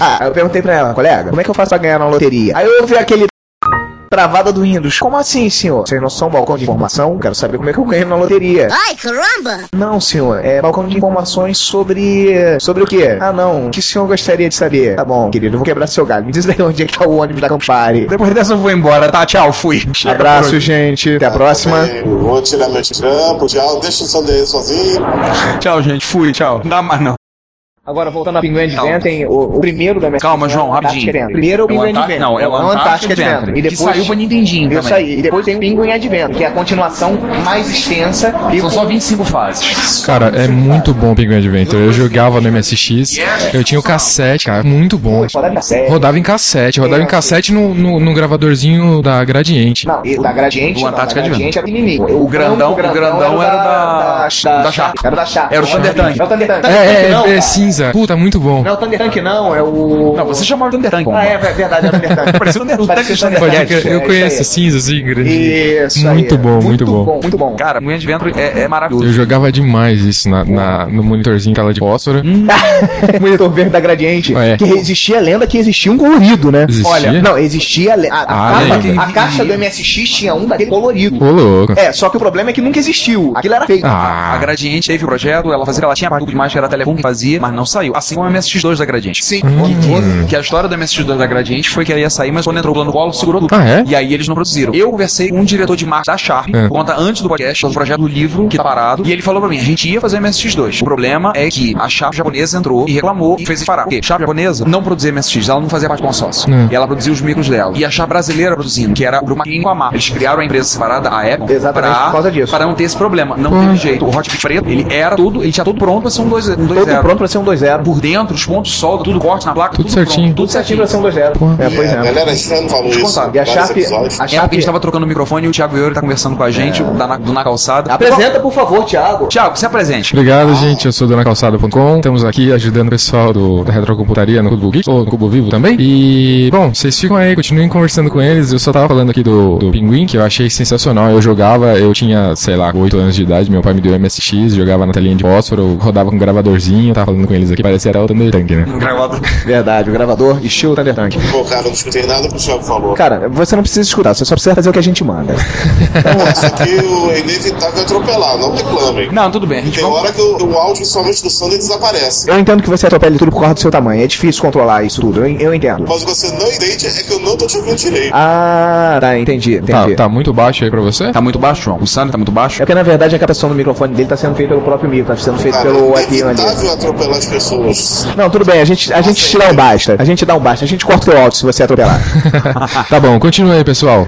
Speaker 1: Ah, eu perguntei pra ela, colega, como é que eu faço pra ganhar na loteria? Aí eu ouvi aquele travada do Windows. Como assim, senhor? Vocês não são balcão de informação? Quero saber como é que eu ganho na loteria.
Speaker 13: Ai, caramba!
Speaker 1: Não, senhor. É balcão de informações sobre. Sobre o quê? Ah, não. O que o senhor gostaria de saber? Tá bom, querido. Eu vou quebrar seu galho. Me diz aí onde é que tá o ônibus da Campari.
Speaker 2: Depois dessa eu vou embora, tá? Tchau, fui.
Speaker 1: Abraço, gente. Até a próxima.
Speaker 12: Bem, Vou tirar meu trampo, tchau. Deixa o Sander sozinho.
Speaker 2: Tchau, gente. Fui, tchau. Não dá mais não.
Speaker 1: Agora, voltando a Pinguim Adventure, tem o, o primeiro da
Speaker 2: Calma, João, rapidinho.
Speaker 1: Primeiro é o
Speaker 2: É
Speaker 1: Pinguim Adventure.
Speaker 2: não, é o Antarctic Adventure,
Speaker 1: E
Speaker 2: que
Speaker 1: depois
Speaker 2: saiu pra Nintendinho também.
Speaker 1: saí. E depois tem o Pinguim Adventure, que é a continuação mais extensa. E
Speaker 2: São só 25 fases.
Speaker 14: Cara, é muito bom o Penguin Adventure. Eu jogava no MSX, eu tinha o cassete, cara, muito bom.
Speaker 1: Rodava em cassete.
Speaker 14: Rodava em cassete, rodava em cassete no, no, no gravadorzinho da Gradiente.
Speaker 1: Não, e o da Gradiente,
Speaker 2: O Antártica
Speaker 1: pequenininho.
Speaker 2: O grandão- o grandão era da-
Speaker 1: da,
Speaker 2: Sharp.
Speaker 1: Era da Sharp.
Speaker 2: Era o Thunder Tank.
Speaker 1: É.
Speaker 14: É, é,
Speaker 1: Não,
Speaker 14: cinza. Puta, muito bom.
Speaker 1: Não é o Thunder Tank, não. É o...
Speaker 2: Não, você chamava de Thunder Tank.
Speaker 1: Ah, é é verdade, é [laughs] o Thunder Tank.
Speaker 2: Parecia o Thunder- o
Speaker 1: o Tank,
Speaker 14: eu
Speaker 1: é
Speaker 14: conheço cinza, assim, grande.
Speaker 1: aí. Isso.
Speaker 14: Muito bom, muito bom.
Speaker 1: Muito bom.
Speaker 2: Cara, Pinguim Adventure é, é maravilhoso.
Speaker 14: Eu jogava demais isso na, na- no monitorzinho tela de fósforo. [laughs]
Speaker 1: Monitor verde da Gradiente. Que existia a lenda que existia um colorido, né?
Speaker 14: Existia?
Speaker 1: Olha, não, existia a, a, a
Speaker 14: Ah,
Speaker 1: a caixa do MSX tinha um daquele colorido.
Speaker 14: Ô, louco.
Speaker 1: É, só que o problema é que nunca existiu. Aquilo era feito.
Speaker 14: Ah.
Speaker 2: A Gradiente teve o projeto, ela fazia, ela tinha tudo demais que era Telecom que fazia, mas não saiu. Assim como o MSX2 da Gradiente.
Speaker 1: Sim.
Speaker 14: Hum.
Speaker 2: Que a história do MSX2 da Gradiente foi que ela ia sair, mas quando entrou o plano colo, segurou tudo.
Speaker 14: Ah, é?
Speaker 2: E aí eles não produziram. Eu conversei com um diretor de marketing da Sharp,
Speaker 14: É.
Speaker 2: conta antes do podcast, do projeto do livro que tá parado, e ele falou pra mim, a gente ia fazer MSX2. O problema é que a Sharp japonesa entrou e reclamou e fez parar. Por quê? Sharp japonesa não produzia MSX, ela não fazia parte do consórcio.
Speaker 14: É.
Speaker 2: E ela produzia os micros dela. E a Sharp brasileira produzindo, que era o Grumaquinho com a Mar. Eles criaram a empresa separada, a Apple,
Speaker 1: Exatamente
Speaker 2: pra,
Speaker 1: por causa disso.
Speaker 2: para não ter esse problema. Não teve jeito. O Hotbit preto, ele era tudo, ele tinha tudo pronto pra ser um 2 um dois
Speaker 1: Todo
Speaker 2: zero.
Speaker 1: pronto pra ser um 2-0.
Speaker 2: Por dentro, os pontos de solda, tudo corte na placa,
Speaker 14: Tudo
Speaker 2: tudo,
Speaker 14: certinho.
Speaker 2: pronto, tudo
Speaker 1: certinho pra ser um 2-0. É, pois
Speaker 12: A
Speaker 1: é.
Speaker 12: galera já não falou isso.
Speaker 1: E a Sharp, a Sharp
Speaker 2: a gente tava trocando o microfone e o Thiago Euro tá conversando com a gente, da, na, do Na Calçada.
Speaker 1: Apresenta, por favor, Thiago.
Speaker 2: Thiago, se apresente.
Speaker 14: Obrigado, gente. Eu sou do Anacalçada.com. Estamos aqui ajudando o pessoal do, da Retrocomputaria no Cubo Geek, ou no Cubo Vivo também. E, bom, vocês ficam aí, continuem conversando com eles. Eu só tava falando aqui do, do Pinguim, que eu achei sensacional. Eu jogava, eu tinha, sei lá, 8 anos de idade. Meu pai me deu MSX, jogava na telinha de fósforo, eu rodava com um gravadorzinho. Tava falando com eles aqui, parecia até o Thunder Tank, né?
Speaker 2: Gravado.
Speaker 1: Verdade, o gravador, estilo Thunder Tank.
Speaker 12: Pô, cara, não escutei nada que o Thiago falou.
Speaker 1: Cara, você não precisa escutar, você só precisa fazer o que a gente manda.
Speaker 12: Isso aqui é inevitável atropelar, não reclamem.
Speaker 2: Não, tudo bem. A gente
Speaker 12: Tem
Speaker 2: vai...
Speaker 12: hora que o, o áudio, somente do Sander, desaparece.
Speaker 1: Eu entendo que você atropele tudo por causa do seu tamanho. É difícil controlar isso tudo. Eu, eu entendo.
Speaker 12: Mas você não entende é que eu não tô te ouvindo direito.
Speaker 1: Ah, tá, entendi, entendi.
Speaker 14: Tá, tá muito baixo aí pra você?
Speaker 2: Tá muito baixo, João. O Sandro tá muito baixo.
Speaker 1: É porque na verdade a captação do microfone dele tá sendo feita pelo próprio micro, tá sendo feito
Speaker 12: Cara,
Speaker 1: pelo
Speaker 12: é
Speaker 1: IP ali.
Speaker 12: inevitável atropelar as pessoas.
Speaker 1: Não, tudo bem, a gente, a gente te dá um basta. A gente dá um basta. A gente corta o teu áudio se você atropelar. [laughs]
Speaker 14: Tá bom, continua aí, pessoal.